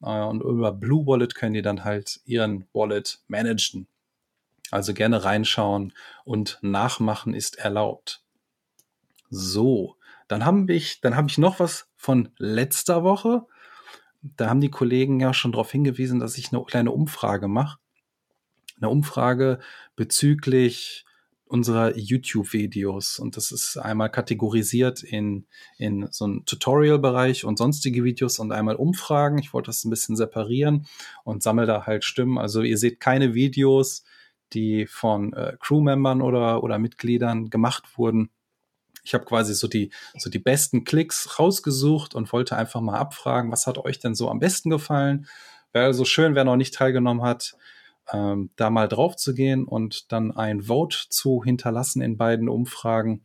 Äh, Und über Blue Wallet könnt ihr dann halt ihren Wallet managen. Also gerne reinschauen und nachmachen ist erlaubt. So, dann habe ich, dann habe ich noch was von letzter Woche. Da haben die Kollegen ja schon darauf hingewiesen, dass ich eine kleine Umfrage mache. Eine Umfrage bezüglich unserer YouTube-Videos. Und das ist einmal kategorisiert in, in so einen Tutorial-Bereich und sonstige Videos und einmal Umfragen. Ich wollte das ein bisschen separieren und sammle da halt Stimmen. Also ihr seht keine Videos, die von äh, Crewmembern oder, oder Mitgliedern gemacht wurden. Ich habe quasi so die, so die besten Klicks rausgesucht und wollte einfach mal abfragen, was hat euch denn so am besten gefallen? Wäre also schön, wer noch nicht teilgenommen hat, ähm, da mal drauf zu gehen und dann ein Vote zu hinterlassen in beiden Umfragen.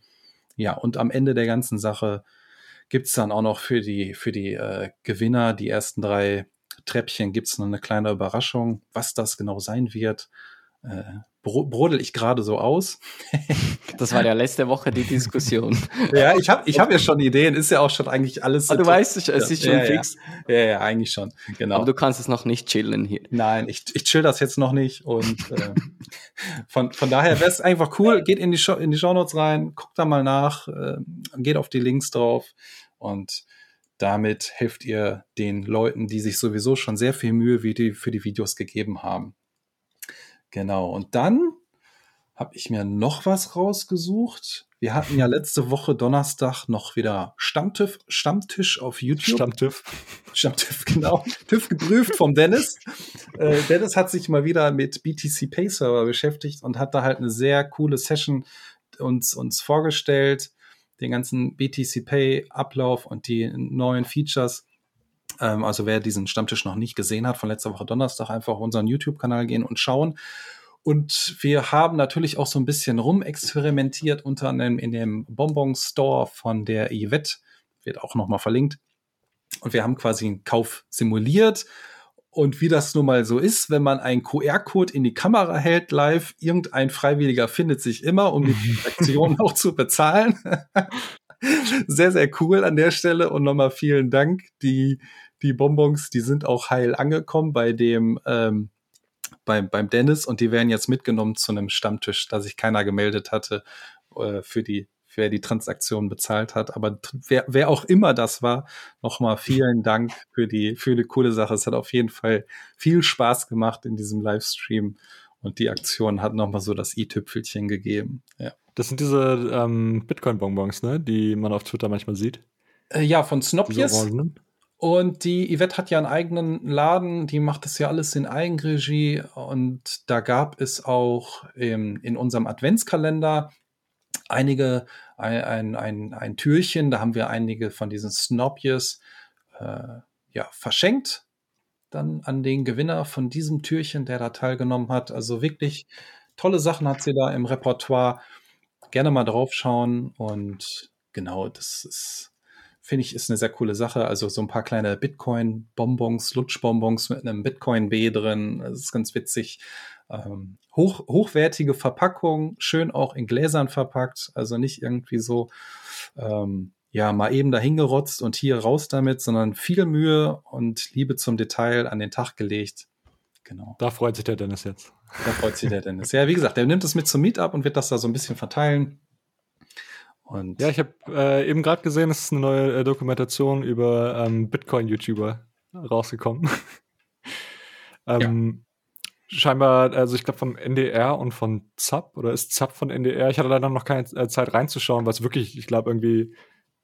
Ja, und am Ende der ganzen Sache gibt's dann auch noch für die, für die äh, Gewinner, die ersten drei Treppchen, gibt's noch eine kleine Überraschung, was das genau sein wird. Äh, bro brodel ich gerade so aus. *laughs* Das war ja letzte Woche die Diskussion. *laughs* Ja, ich habe ich hab ja schon Ideen, ist ja auch schon eigentlich alles. Ah, du weißt, es ist schon ja, fix. Ja. ja, ja, eigentlich schon. Genau. Aber du kannst es noch nicht chillen hier. Nein, ich, ich chill das jetzt noch nicht und äh, *laughs* von, von daher wäre es einfach cool, geht in die, Show, in die Shownotes rein, guckt da mal nach, äh, geht auf die Links drauf und damit helft ihr den Leuten, die sich sowieso schon sehr viel Mühe wie die, für die Videos gegeben haben. Genau, und dann habe ich mir noch was rausgesucht. Wir hatten ja letzte Woche Donnerstag noch wieder Stammtisch, Stammtisch auf YouTube. Stammtiff. Stammtiff, *laughs* genau. TÜV geprüft vom Dennis. Äh, Dennis hat sich mal wieder mit BTC Pay Server beschäftigt und hat da halt eine sehr coole Session uns, uns vorgestellt. Den ganzen BTC Pay Ablauf und die neuen Features. Ähm, also wer diesen Stammtisch noch nicht gesehen hat, von letzter Woche Donnerstag einfach auf unseren YouTube-Kanal gehen und schauen. Und wir haben natürlich auch so ein bisschen rumexperimentiert, unter anderem in dem Bonbon Store von der Yvette, wird auch nochmal verlinkt. Und wir haben quasi einen Kauf simuliert. Und wie das nun mal so ist, wenn man einen QR-Code in die Kamera hält live, irgendein Freiwilliger findet sich immer, um die *laughs* Aktion auch zu bezahlen. Sehr, sehr cool an der Stelle. Und nochmal vielen Dank. Die, die Bonbons, die sind auch heil angekommen bei dem, ähm, beim, beim Dennis und die werden jetzt mitgenommen zu einem Stammtisch, da sich keiner gemeldet hatte äh, für die wer die Transaktion bezahlt hat. Aber wer, wer auch immer das war, nochmal vielen Dank für die, für die coole Sache. Es hat auf jeden Fall viel Spaß gemacht in diesem Livestream. Und die Aktion hat nochmal so das i-Tüpfelchen gegeben. Ja, Das sind diese ähm, Bitcoin-Bonbons, ne? Die man auf Twitter manchmal sieht. äh, ja von Snopjes. Und die Yvette hat ja einen eigenen Laden, die macht das ja alles in Eigenregie. Und da gab es auch im, in unserem Adventskalender einige, ein, ein, ein, ein Türchen, da haben wir einige von diesen Snobjes äh, ja, verschenkt. Dann an den Gewinner von diesem Türchen, der da teilgenommen hat. Also wirklich tolle Sachen hat sie da im Repertoire. Gerne mal draufschauen. Und genau, das ist finde ich, ist eine sehr coole Sache. Also so ein paar kleine Bitcoin-Bonbons, Lutschbonbons mit einem Bitcoin-B drin. Das ist ganz witzig. Ähm, hoch, hochwertige Verpackung, schön auch in Gläsern verpackt. Also nicht irgendwie so, ähm, ja, mal eben dahingerotzt und hier raus damit, sondern viel Mühe und Liebe zum Detail an den Tag gelegt. Genau. Da freut sich der Dennis jetzt. Da freut sich der Dennis. Ja, wie gesagt, der nimmt es mit zum Meetup und wird das da so ein bisschen verteilen. Und ja, ich habe äh, eben gerade gesehen, es ist eine neue äh, Dokumentation über ähm, Bitcoin-YouTuber rausgekommen. *laughs* ähm, ja. Scheinbar, also ich glaube vom NDR und von ZAP oder ist ZAP von NDR. Ich hatte leider noch keine äh, Zeit reinzuschauen, was wirklich, ich glaube, irgendwie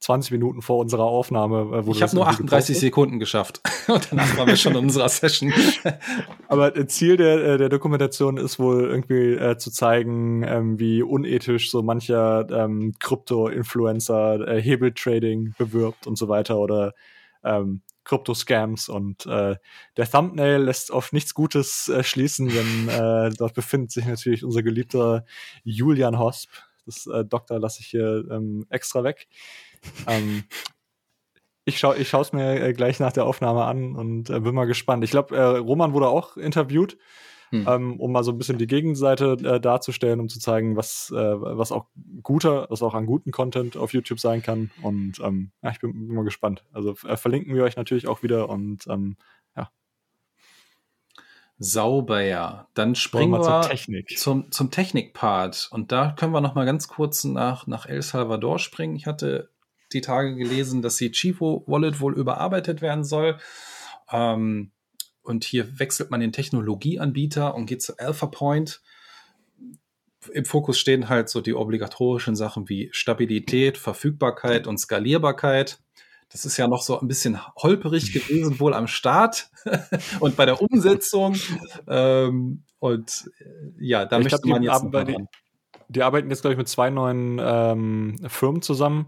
20 Minuten vor unserer Aufnahme. Äh, ich habe nur 38 gepostet. Sekunden geschafft *laughs* und danach waren wir schon in unserer Session. *laughs* Aber Ziel der, äh, der Dokumentation ist wohl irgendwie äh, zu zeigen, ähm, wie unethisch so mancher ähm, Krypto-Influencer äh, Hebeltrading bewirbt und so weiter oder ähm, Krypto-Scams und äh, der Thumbnail lässt auf nichts Gutes äh, schließen, denn *laughs* äh, dort befindet sich natürlich unser geliebter Julian Hosp. Das äh, Doktor lasse ich hier ähm, extra weg ähm, ich schaue ich es mir äh, gleich nach der Aufnahme an und äh, bin mal gespannt. Ich glaube, äh, Roman wurde auch interviewt, hm. ähm, um mal so ein bisschen die Gegenseite äh, darzustellen, um zu zeigen, was, äh, was auch guter, was auch an guten Content auf YouTube sein kann. Und ähm, ja, ich bin, bin, mal gespannt. Also verlinken wir euch natürlich auch wieder und ähm, ja. Sauber, ja. Dann springen wir, wir Technik. zum, zum Technik-Part. Und da können wir noch mal ganz kurz nach, nach El Salvador springen. Ich hatte die Tage gelesen, dass die Chivo Wallet wohl überarbeitet werden soll. Ähm, und hier wechselt man den Technologieanbieter und geht zu Alpha Point. Im Fokus stehen halt so die obligatorischen Sachen wie Stabilität, Verfügbarkeit und Skalierbarkeit. Das ist ja noch so ein bisschen holperig gewesen, wohl am Start *laughs* und bei der Umsetzung. ähm, und äh, ja, da ich möchte glaub, man jetzt. Die, die, arbeiten jetzt, glaube ich, mit zwei neuen ähm, Firmen zusammen.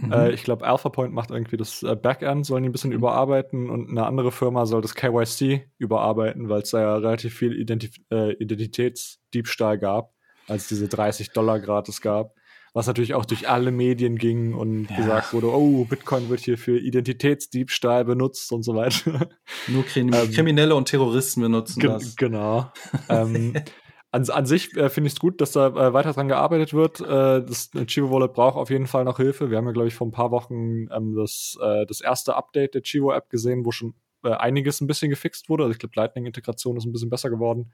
Mhm. Äh, ich glaube, AlphaPoint macht irgendwie das äh, Backend, sollen die ein bisschen mhm. überarbeiten und eine andere Firma soll das KYC überarbeiten, weil es da ja relativ viel Identif äh, Identitätsdiebstahl gab, als es diese 30 Dollar gratis gab. Was natürlich auch durch alle Medien ging und ja. gesagt wurde, oh, Bitcoin wird hier für Identitätsdiebstahl benutzt und so weiter. Nur ähm, Kriminelle und Terroristen benutzen das. Genau. *laughs* ähm, an, an sich äh, finde ich es gut, dass da äh, weiter dran gearbeitet wird. Äh, das Chivo Wallet braucht auf jeden Fall noch Hilfe. Wir haben ja, glaube ich, vor ein paar Wochen ähm, das, äh, das erste Update der Chivo App gesehen, wo schon äh, einiges ein bisschen gefixt wurde. Also ich glaube, Lightning-Integration ist ein bisschen besser geworden.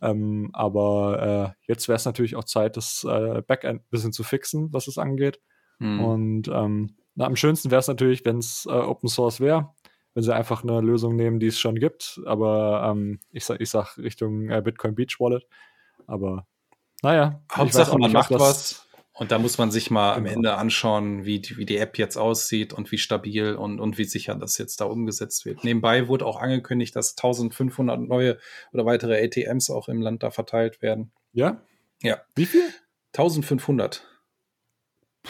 Ähm, aber äh, jetzt wäre es natürlich auch Zeit, das äh, Backend ein bisschen zu fixen, was es angeht. Mhm. Und ähm, na, am schönsten wäre es natürlich, wenn es äh, Open Source wäre wenn sie einfach eine Lösung nehmen, die es schon gibt. Aber ähm, ich, sag, ich sag Richtung äh, Bitcoin Beach Wallet. Aber naja. Hauptsache, man macht was. Und da muss man sich mal genau. am Ende anschauen, wie die, wie die App jetzt aussieht und wie stabil und, und wie sicher das jetzt da umgesetzt wird. Nebenbei wurde auch angekündigt, dass 1500 neue oder weitere ATMs auch im Land da verteilt werden. Ja? Ja. Wie viel? 1500.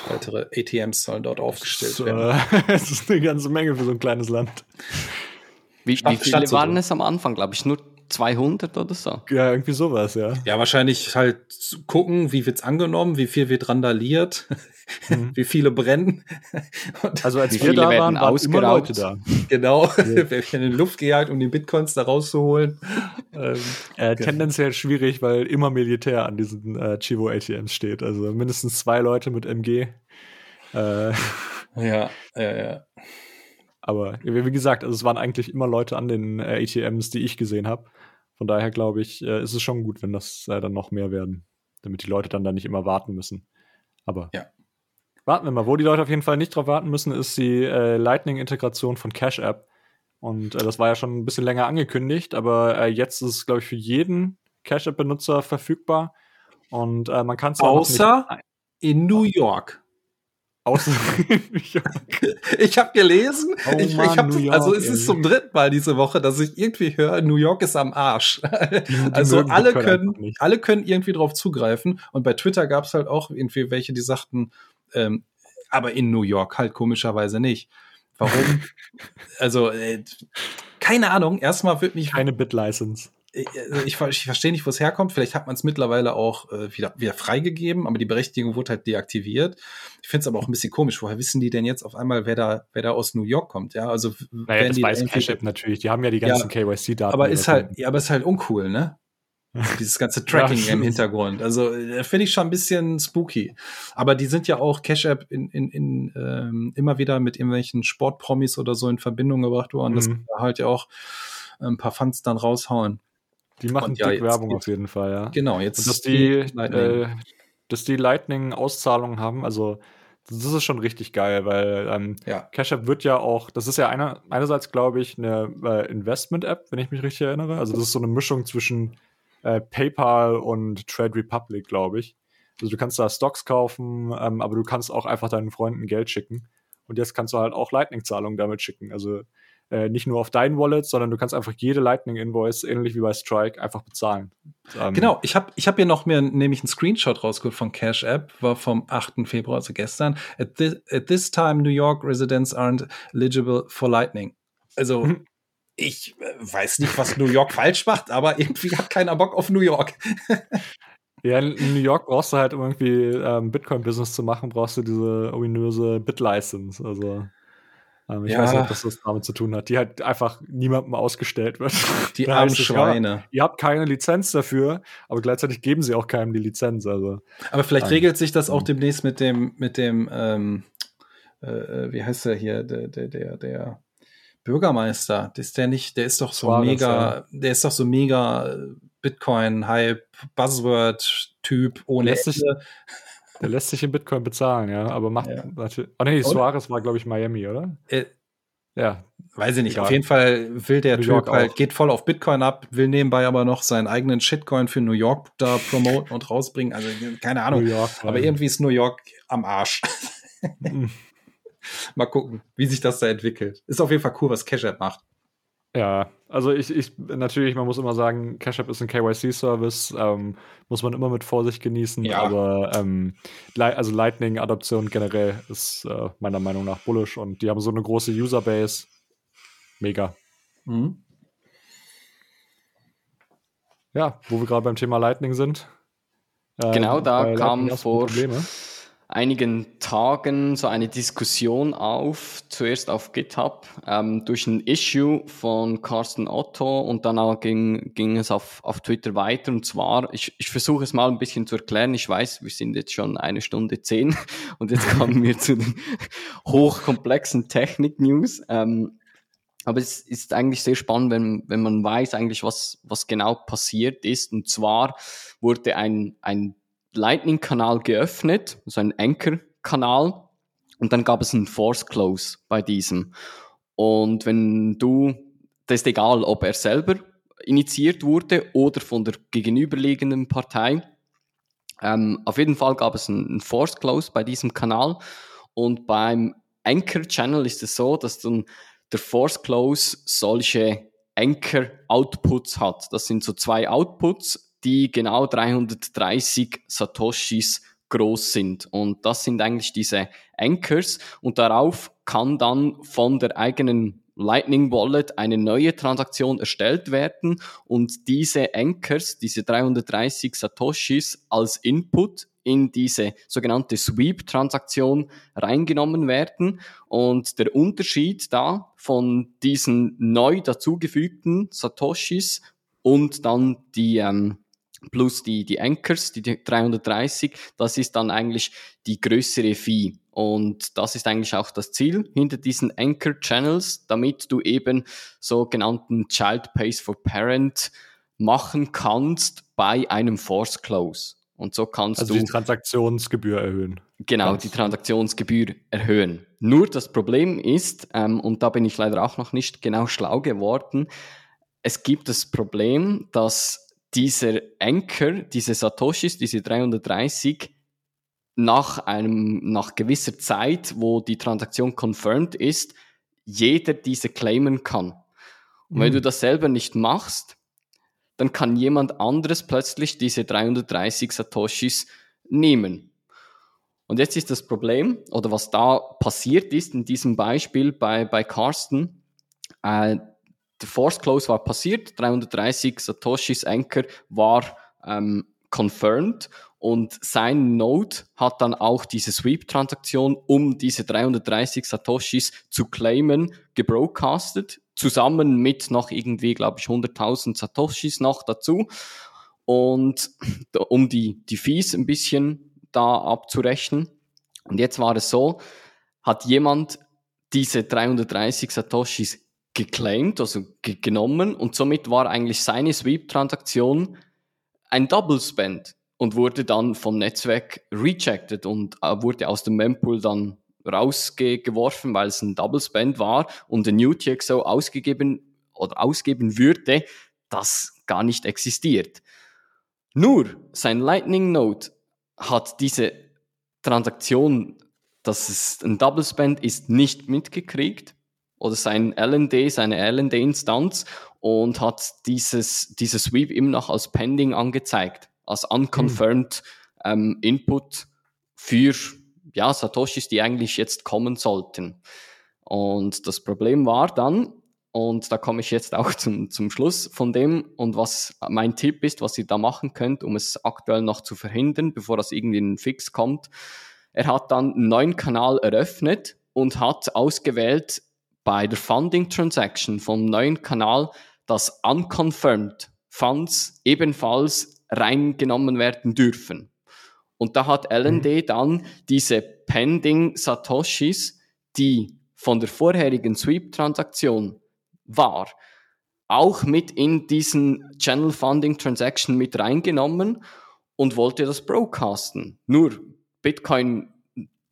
Weitere ATMs sollen dort aufgestellt das, werden. *laughs* Äh, das ist eine ganze Menge für so ein kleines Land. Wie, wie viele waren es am Anfang? Glaube ich nur 200 oder so. Ja, irgendwie sowas, ja. Ja, wahrscheinlich halt gucken, wie wird's angenommen, wie viel wird randaliert, mhm. *laughs* wie viele brennen. Und also als wir da waren, waren immer Leute da. Genau, ja. wir werden in die Luft gejagt, um die Bitcoins da rauszuholen. ähm, äh, tendenziell schwierig, weil immer Militär an diesen äh, Chivo ATMs steht. Also mindestens zwei Leute mit MG. Äh, *laughs* ja, ja, ja. Aber wie gesagt, also es waren eigentlich immer Leute an den äh, ATMs, die ich gesehen habe. Von daher glaube ich, äh, ist es schon gut, wenn das äh, dann noch mehr werden, damit die Leute dann da nicht immer warten müssen. Aber ja. warten wir mal. Wo die Leute auf jeden Fall nicht drauf warten müssen, ist die äh, Lightning-Integration von Cash App. Und äh, das war ja schon ein bisschen länger angekündigt, aber äh, jetzt ist es, glaube ich, für jeden Cash App-Benutzer verfügbar. Und man kann es Außer in New York. Außer *laughs* ich habe gelesen, oh ich, ich hab, York, also es ist zum dritten Mal diese Woche, dass ich irgendwie höre, New York ist am Arsch. *laughs* Die, die also alle können, alle können irgendwie drauf zugreifen. Und bei Twitter gab es halt auch irgendwie welche, die sagten, ähm, aber in New York halt komischerweise nicht. Warum? *laughs* also äh, keine Ahnung. Erstmal wird mich keine Bit-License. Äh, ich, ich verstehe nicht, wo es herkommt. Vielleicht hat man es mittlerweile auch äh, wieder, wieder freigegeben, aber die Berechtigung wurde halt deaktiviert. Ich finde es aber auch ein bisschen komisch. Woher wissen die denn jetzt auf einmal, wer da, wer da aus New York kommt? Ja, also naja, das weiß Cash natürlich. Die haben ja die ganzen ja, KYC-Daten. Aber ist halt, ja, aber ist halt uncool, ne? *laughs* Dieses ganze Tracking Ja, im. Hintergrund. Also äh, finde ich schon ein bisschen spooky. Aber die sind ja auch Cash App in, in, in ähm, immer wieder mit irgendwelchen Sportpromis oder so in Verbindung gebracht worden, dass Mhm. die da halt ja auch ein paar Funds dann raushauen. Die machen ja, dick jetzt Werbung geht's- auf jeden Fall, ja. Genau, jetzt Und dass die, Lightning. äh, dass die Lightning-Auszahlungen haben, also das ist schon richtig geil, weil ähm, ja. Cash App wird ja auch, das ist ja einer, einerseits, glaube ich, eine äh, Investment-App, wenn ich mich richtig erinnere. Also das ist so eine Mischung zwischen äh, PayPal und Trade Republic, glaube ich. Also du kannst da Stocks kaufen, ähm, aber du kannst auch einfach deinen Freunden Geld schicken. Und jetzt kannst du halt auch Lightning-Zahlungen damit schicken. Also äh, nicht nur auf dein Wallet, sondern du kannst einfach jede Lightning-Invoice, ähnlich wie bei Strike, einfach bezahlen. Ähm, Genau, ich habe ich hab hier noch mir nämlich einen Screenshot rausgeholt von Cash App, war vom 8. Februar, also gestern. At this, at this time, New York residents aren't eligible for Lightning. Also, Mhm. ich äh, weiß nicht, was New York falsch macht, aber irgendwie hat keiner Bock auf New York. *laughs* Ja, in New York brauchst du halt, um irgendwie ähm, Bitcoin-Business zu machen, brauchst du diese ominöse Bit-License. Also ich Ja. weiß nicht, ob das was damit zu tun hat, die halt einfach niemandem ausgestellt wird. Die *laughs* armen es, ja, Schweine. Ihr habt keine Lizenz dafür, aber gleichzeitig geben sie auch keinem die Lizenz. Also Aber vielleicht Nein. regelt sich das auch Mhm. demnächst mit dem, mit dem, ähm, äh, äh, wie heißt der hier, der, der, der, der Bürgermeister, ist der nicht, der ist doch so Suarez, mega, der ist doch so mega Bitcoin-Hype, Buzzword-Typ ohne Lässt sich- Der lässt sich in Bitcoin bezahlen, ja, aber macht Ja. natürlich. Oh nee? Suarez war, glaube ich, Miami, oder? Äh, Ja, Weiß ich nicht. Egal. Auf jeden Fall will der New Typ halt, geht voll auf Bitcoin ab, will nebenbei aber noch seinen eigenen Shitcoin für New York da promoten und rausbringen. Also keine Ahnung. New York. Aber ähm, irgendwie ist New York am Arsch. mm, *laughs* Mal gucken, wie sich das da entwickelt. Ist auf jeden Fall cool, was Cash App macht. Ja, also ich, ich, natürlich, man muss immer sagen, Cash App ist ein KYC-Service, ähm, muss man immer mit Vorsicht genießen, Ja. aber ähm, also Lightning-Adoption generell ist äh, meiner Meinung nach bullish und die haben so eine große Userbase. Mega. Mhm. Ja, wo wir gerade beim Thema Lightning sind. ähm, Genau, da kam vor- Probleme. Einigen Tagen so eine Diskussion auf, zuerst auf GitHub, ähm, durch ein Issue von Carsten Otto und dann ging, ging es auf, auf Twitter weiter. Und zwar, ich, ich versuche es mal ein bisschen zu erklären. Ich weiß, wir sind jetzt schon eine Stunde zehn *laughs* und jetzt kommen wir zu den *laughs* hochkomplexen Technik-News. Ähm, aber es ist eigentlich sehr spannend, wenn, wenn man weiß eigentlich, was, was genau passiert ist. Und zwar wurde ein, ein Lightning-Kanal geöffnet, so ein Anchor-Kanal, und dann gab es einen Force Close bei diesem. Und wenn du, das ist egal, ob er selber initiiert wurde oder von der gegenüberliegenden Partei. Ähm, auf jeden Fall gab es einen, einen Force Close bei diesem Kanal. Und beim Anchor Channel ist es so, dass dann der Force Close solche Anchor Outputs hat. Das sind so zwei Outputs, die genau 330 Satoshis groß sind. Und das sind eigentlich diese Anchors. Und darauf kann dann von der eigenen Lightning Wallet eine neue Transaktion erstellt werden und diese Anchors, diese 330 Satoshis als Input in diese sogenannte Sweep-Transaktion reingenommen werden. Und der Unterschied da von diesen neu dazugefügten Satoshis und dann die ähm, plus die, die Anchors, die 330, das ist dann eigentlich die größere Fee. Und das ist eigentlich auch das Ziel hinter diesen Anchor Channels, damit du eben sogenannten Child Pays for Parent machen kannst bei einem Force Close. Und so kannst Also du die Transaktionsgebühr erhöhen. genau Ganz- die Transaktionsgebühr erhöhen. Nur das Problem ist, ähm, und da bin ich leider auch noch nicht genau schlau geworden, es gibt das Problem, dass dieser Anchor, diese Satoshis, diese 330, nach einem, nach gewisser Zeit, wo die Transaktion confirmed ist, jeder diese claimen kann. Und wenn Mhm. du das selber nicht machst, dann kann jemand anderes plötzlich diese 330 Satoshis nehmen. Und jetzt ist das Problem, oder was da passiert ist in diesem Beispiel bei, bei Carsten, äh, der Force Close war passiert, 330 Satoshis Anchor war ähm, confirmed und sein Node hat dann auch diese Sweep-Transaktion, um diese 330 Satoshis zu claimen, gebroadcastet, zusammen mit noch irgendwie, glaube ich, 100.000 Satoshis noch dazu. und um die, die Fees ein bisschen da abzurechnen. Und jetzt war es so, hat jemand diese 330 Satoshis geclaimed, also ge genommen und somit war eigentlich seine Sweep-Transaktion ein Double Spend und wurde dann vom Netzwerk rejected und äh, wurde aus dem Mempool dann rausgeworfen, weil es ein Double Spend war und ein UTXO ausgegeben oder ausgeben würde, das gar nicht existiert. Nur sein Lightning Node hat diese Transaktion, dass es ein Double Spend ist, nicht mitgekriegt oder sein LND, seine LND-Instanz und hat dieses, dieses Sweep immer noch als Pending angezeigt, als unconfirmed ähm, Input für ja, Satoshis, die eigentlich jetzt kommen sollten. Und das Problem war dann, und da komme ich jetzt auch *laughs* zum, zum Schluss von dem und was mein Tipp ist, was ihr da machen könnt, um es aktuell noch zu verhindern, bevor das irgendwie in einen Fix kommt. Er hat dann einen neuen Kanal eröffnet und hat ausgewählt, bei der Funding Transaction vom neuen Kanal, dass unconfirmed Funds ebenfalls reingenommen werden dürfen. Und da hat LND mhm. dann diese pending Satoshis, die von der vorherigen Sweep-Transaktion war, auch mit in diesen Channel Funding Transaction mit reingenommen und wollte das broadcasten. Nur Bitcoin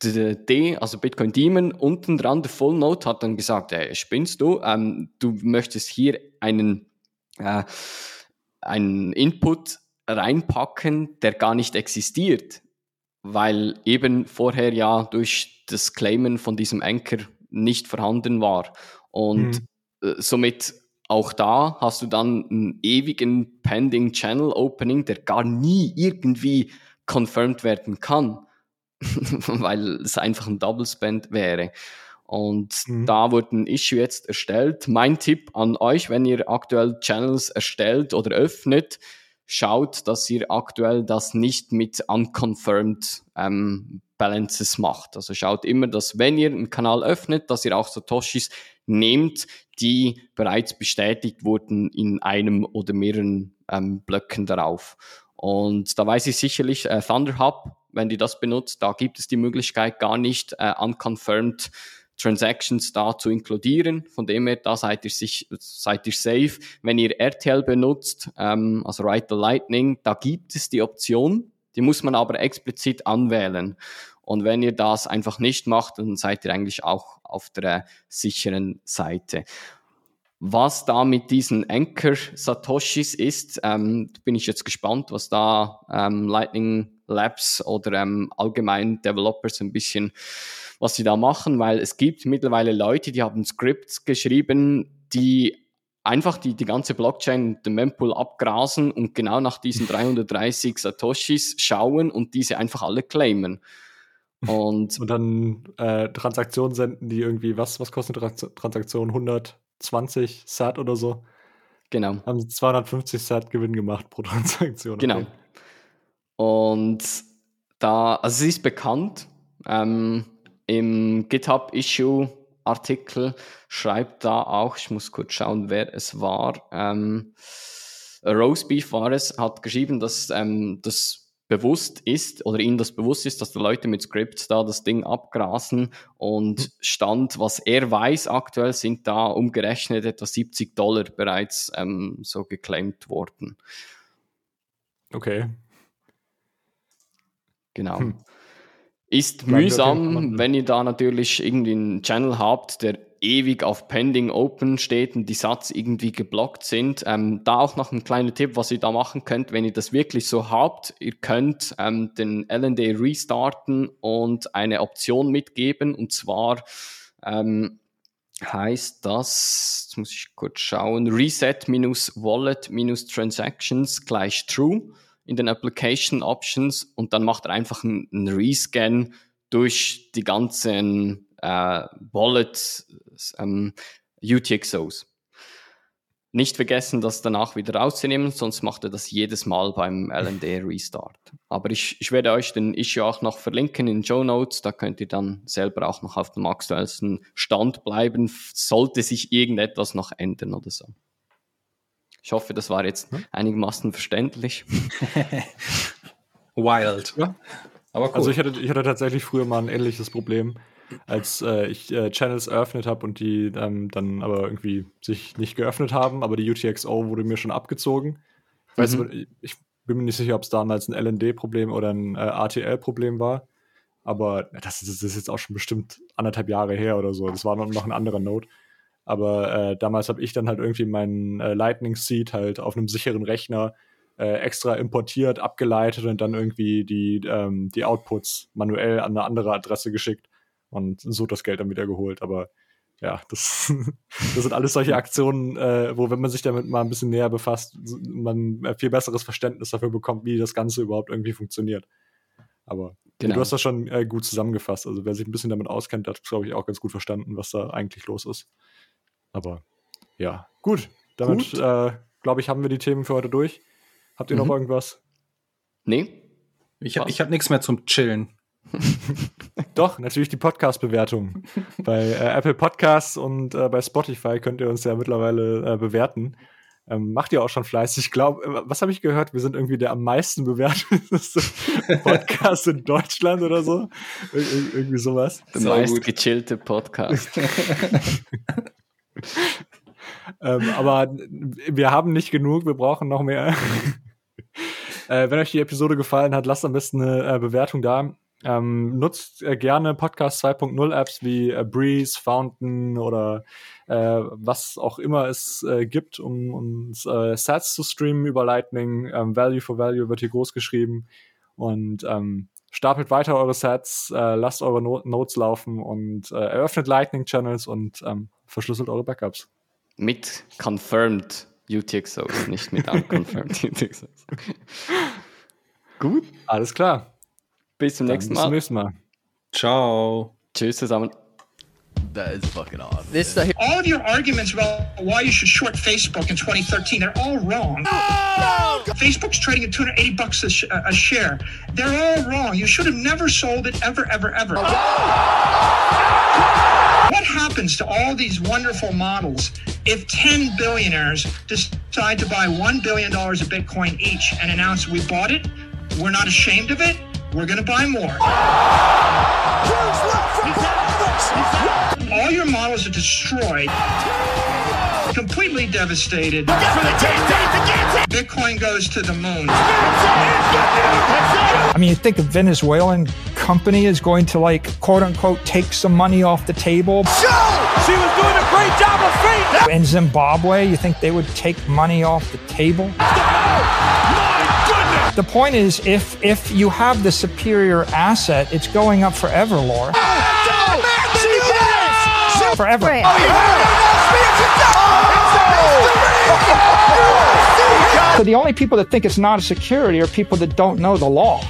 D, also Bitcoin Demon, unten dran, der Full Note hat dann gesagt, ey, spinnst du? Ähm, du möchtest hier einen, äh, einen Input reinpacken, der gar nicht existiert, weil eben vorher ja durch das Claimen von diesem Anchor nicht vorhanden war. Und mhm. äh, somit auch da hast du dann einen ewigen Pending Channel Opening, der gar nie irgendwie confirmed werden kann. *laughs* weil es einfach ein Double Spend wäre. Und mhm. da wurde ein Issue jetzt erstellt. Mein Tipp an euch, wenn ihr aktuell Channels erstellt oder öffnet, schaut, dass ihr aktuell das nicht mit unconfirmed ähm, Balances macht. Also schaut immer, dass wenn ihr einen Kanal öffnet, dass ihr auch Satoshis nehmt, die bereits bestätigt wurden in einem oder mehreren ähm, Blöcken darauf. Und da weiß ich sicherlich, äh, Thunder Hub wenn die das benutzt, da gibt es die Möglichkeit gar nicht äh, unconfirmed Transactions da zu inkludieren. Von dem her, da seid ihr, sich, seid ihr safe. Wenn ihr RTL benutzt, ähm, also Write the Lightning, da gibt es die Option, die muss man aber explizit anwählen. Und wenn ihr das einfach nicht macht, dann seid ihr eigentlich auch auf der sicheren Seite. Was da mit diesen Anchor Satoshis ist, ähm, bin ich jetzt gespannt, was da ähm, Lightning Labs oder ähm, allgemein Developers ein bisschen, was sie da machen, weil es gibt mittlerweile Leute, die haben Scripts geschrieben, die einfach die, die ganze Blockchain, den Mempool abgrasen und genau nach diesen 330 Satoshis schauen und diese einfach alle claimen. Und, und dann äh, Transaktionen senden, die irgendwie, was, was kostet eine Transaktion? 120 Sat oder so? Genau. Haben 250 Sat Gewinn gemacht pro *laughs* Transaktion. Genau. Und da, also sie ist bekannt. Ähm, Im GitHub-Issue-Artikel schreibt da auch, ich muss kurz schauen, wer es war. Ähm, Rosebeef war es, hat geschrieben, dass ähm, das bewusst ist oder ihnen das bewusst ist, dass die Leute mit Scripts da das Ding abgrasen und Stand, was er weiß aktuell, sind da umgerechnet etwa 70 Dollar bereits ähm, so geclaimed worden. Okay, Genau. Hm. Ist mühsam, wenn ihr da natürlich irgendwie einen Channel habt, der ewig auf Pending Open steht und die Satz irgendwie geblockt sind. Ähm, da auch noch ein kleiner Tipp, was ihr da machen könnt, wenn ihr das wirklich so habt. Ihr könnt ähm, den LND restarten und eine Option mitgeben und zwar ähm, heißt das, jetzt muss ich kurz schauen, Reset minus Wallet minus Transactions gleich True in den Application Options und dann macht er einfach einen, Rescan durch die ganzen äh, Wallet ähm, UTXOs. Nicht vergessen, das danach wieder rauszunehmen, sonst macht er das jedes Mal beim LND Restart. Aber ich, ich werde euch den Issue auch noch verlinken in Show Notes, da könnt ihr dann selber auch noch auf dem aktuellsten Stand bleiben, sollte sich irgendetwas noch ändern oder so. Ich hoffe, das war jetzt einigermaßen verständlich. *laughs* Wild. Ja. Aber cool. Also ich hatte, ich hatte tatsächlich früher mal ein ähnliches Problem, als äh, ich äh, Channels eröffnet habe und die ähm, dann aber irgendwie sich nicht geöffnet haben, aber die UTXO wurde mir schon abgezogen. Ich, weiß, Mhm. ich bin mir nicht sicher, ob es damals ein LND-Problem oder ein äh, ATL-Problem war. Aber das ist, das ist jetzt auch schon bestimmt anderthalb Jahre her oder so. Das war noch, noch ein anderer Node. Aber äh, damals habe ich dann halt irgendwie meinen äh, Lightning Seed halt auf einem sicheren Rechner äh, extra importiert, abgeleitet und dann irgendwie die, ähm, die Outputs manuell an eine andere Adresse geschickt und so das Geld dann wieder geholt. Aber ja, das, *laughs* das sind alles solche Aktionen, äh, wo, wenn man sich damit mal ein bisschen näher befasst, man ein viel besseres Verständnis dafür bekommt, wie das Ganze überhaupt irgendwie funktioniert. Aber Genau. du hast das schon äh, gut zusammengefasst. Also wer sich ein bisschen damit auskennt, hat, glaube ich, auch ganz gut verstanden, was da eigentlich los ist. Aber ja, gut. Damit, Gut. Äh, glaube ich, haben wir die Themen für heute durch. Habt ihr noch Mhm. irgendwas? Nee? ich habe ich hab nichts mehr zum Chillen. *laughs* Doch, natürlich die Podcast-Bewertung. *laughs* bei äh, Apple Podcasts und äh, bei Spotify könnt ihr uns ja mittlerweile äh, bewerten. Ähm, macht ihr auch schon fleißig. Ich glaube, äh, was habe ich gehört? Wir sind irgendwie der am meisten bewertete *laughs* Podcast in Deutschland oder so. Ir ir irgendwie sowas. Der meist gechillte Podcast. Ähm, aber wir haben nicht genug, wir brauchen noch mehr. äh, wenn euch die Episode gefallen hat, lasst am besten eine äh, Bewertung da. Ähm, nutzt äh, gerne Podcast 2.0 Apps wie äh, Breeze, Fountain oder äh, was auch immer es äh, gibt, um uns Sats zu streamen über Lightning. Ähm, Value for Value wird hier groß geschrieben. Und ähm, stapelt weiter eure Sats, äh, lasst eure no Notes laufen und äh, eröffnet Lightning Channels und ähm, verschlüsselt eure Backups. mit confirmed UTXOs, nicht mit unconfirmed *laughs* UTXOs. Gut, Alles klar. bis zum Dann nächsten bis zum Mal. nächsten Mal. Ciao. Tschüss zusammen. That is fucking awesome. This the all of your arguments about why you should short Facebook in 2013, they're all wrong. Facebook's trading at 280 bucks a, sh- uh, a share. They're all wrong. You should have never sold it ever, ever, ever. Oh, what happens to all these wonderful models if 10 billionaires decide to buy $1 billion of Bitcoin each and announce we bought it? We're not ashamed of it. We're going to buy more. Oh! All your models are destroyed, completely devastated. Bitcoin goes to the moon. I mean, you think a Venezuelan company is going to, like, quote unquote, take some money off the table? She was doing a great job of feeding. In Zimbabwe, you think they would take money off the table? The point is, if if you have the superior asset, it's going up forever, Laura. Forever. So the only people that think it's not a security are people that don't know the law.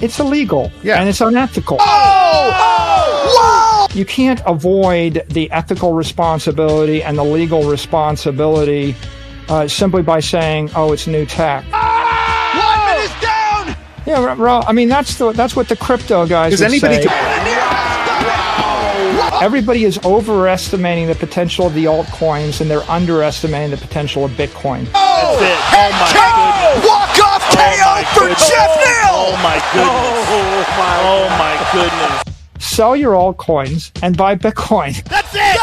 It's illegal yeah. and it's unethical. You can't avoid the ethical responsibility and the legal responsibility uh, simply by saying, "Oh, it's new tech." One is down. Yeah, ro- ro- I mean that's the that's what the crypto guys Does would anybody say. Everybody is overestimating the potential of the altcoins, and they're underestimating the potential of Bitcoin. Oh, that's it. Oh my goodness. Walk off oh KO for Jeff Neal. Oh my goodness. Oh my oh my goodness. Sell your altcoins and buy Bitcoin. That's it.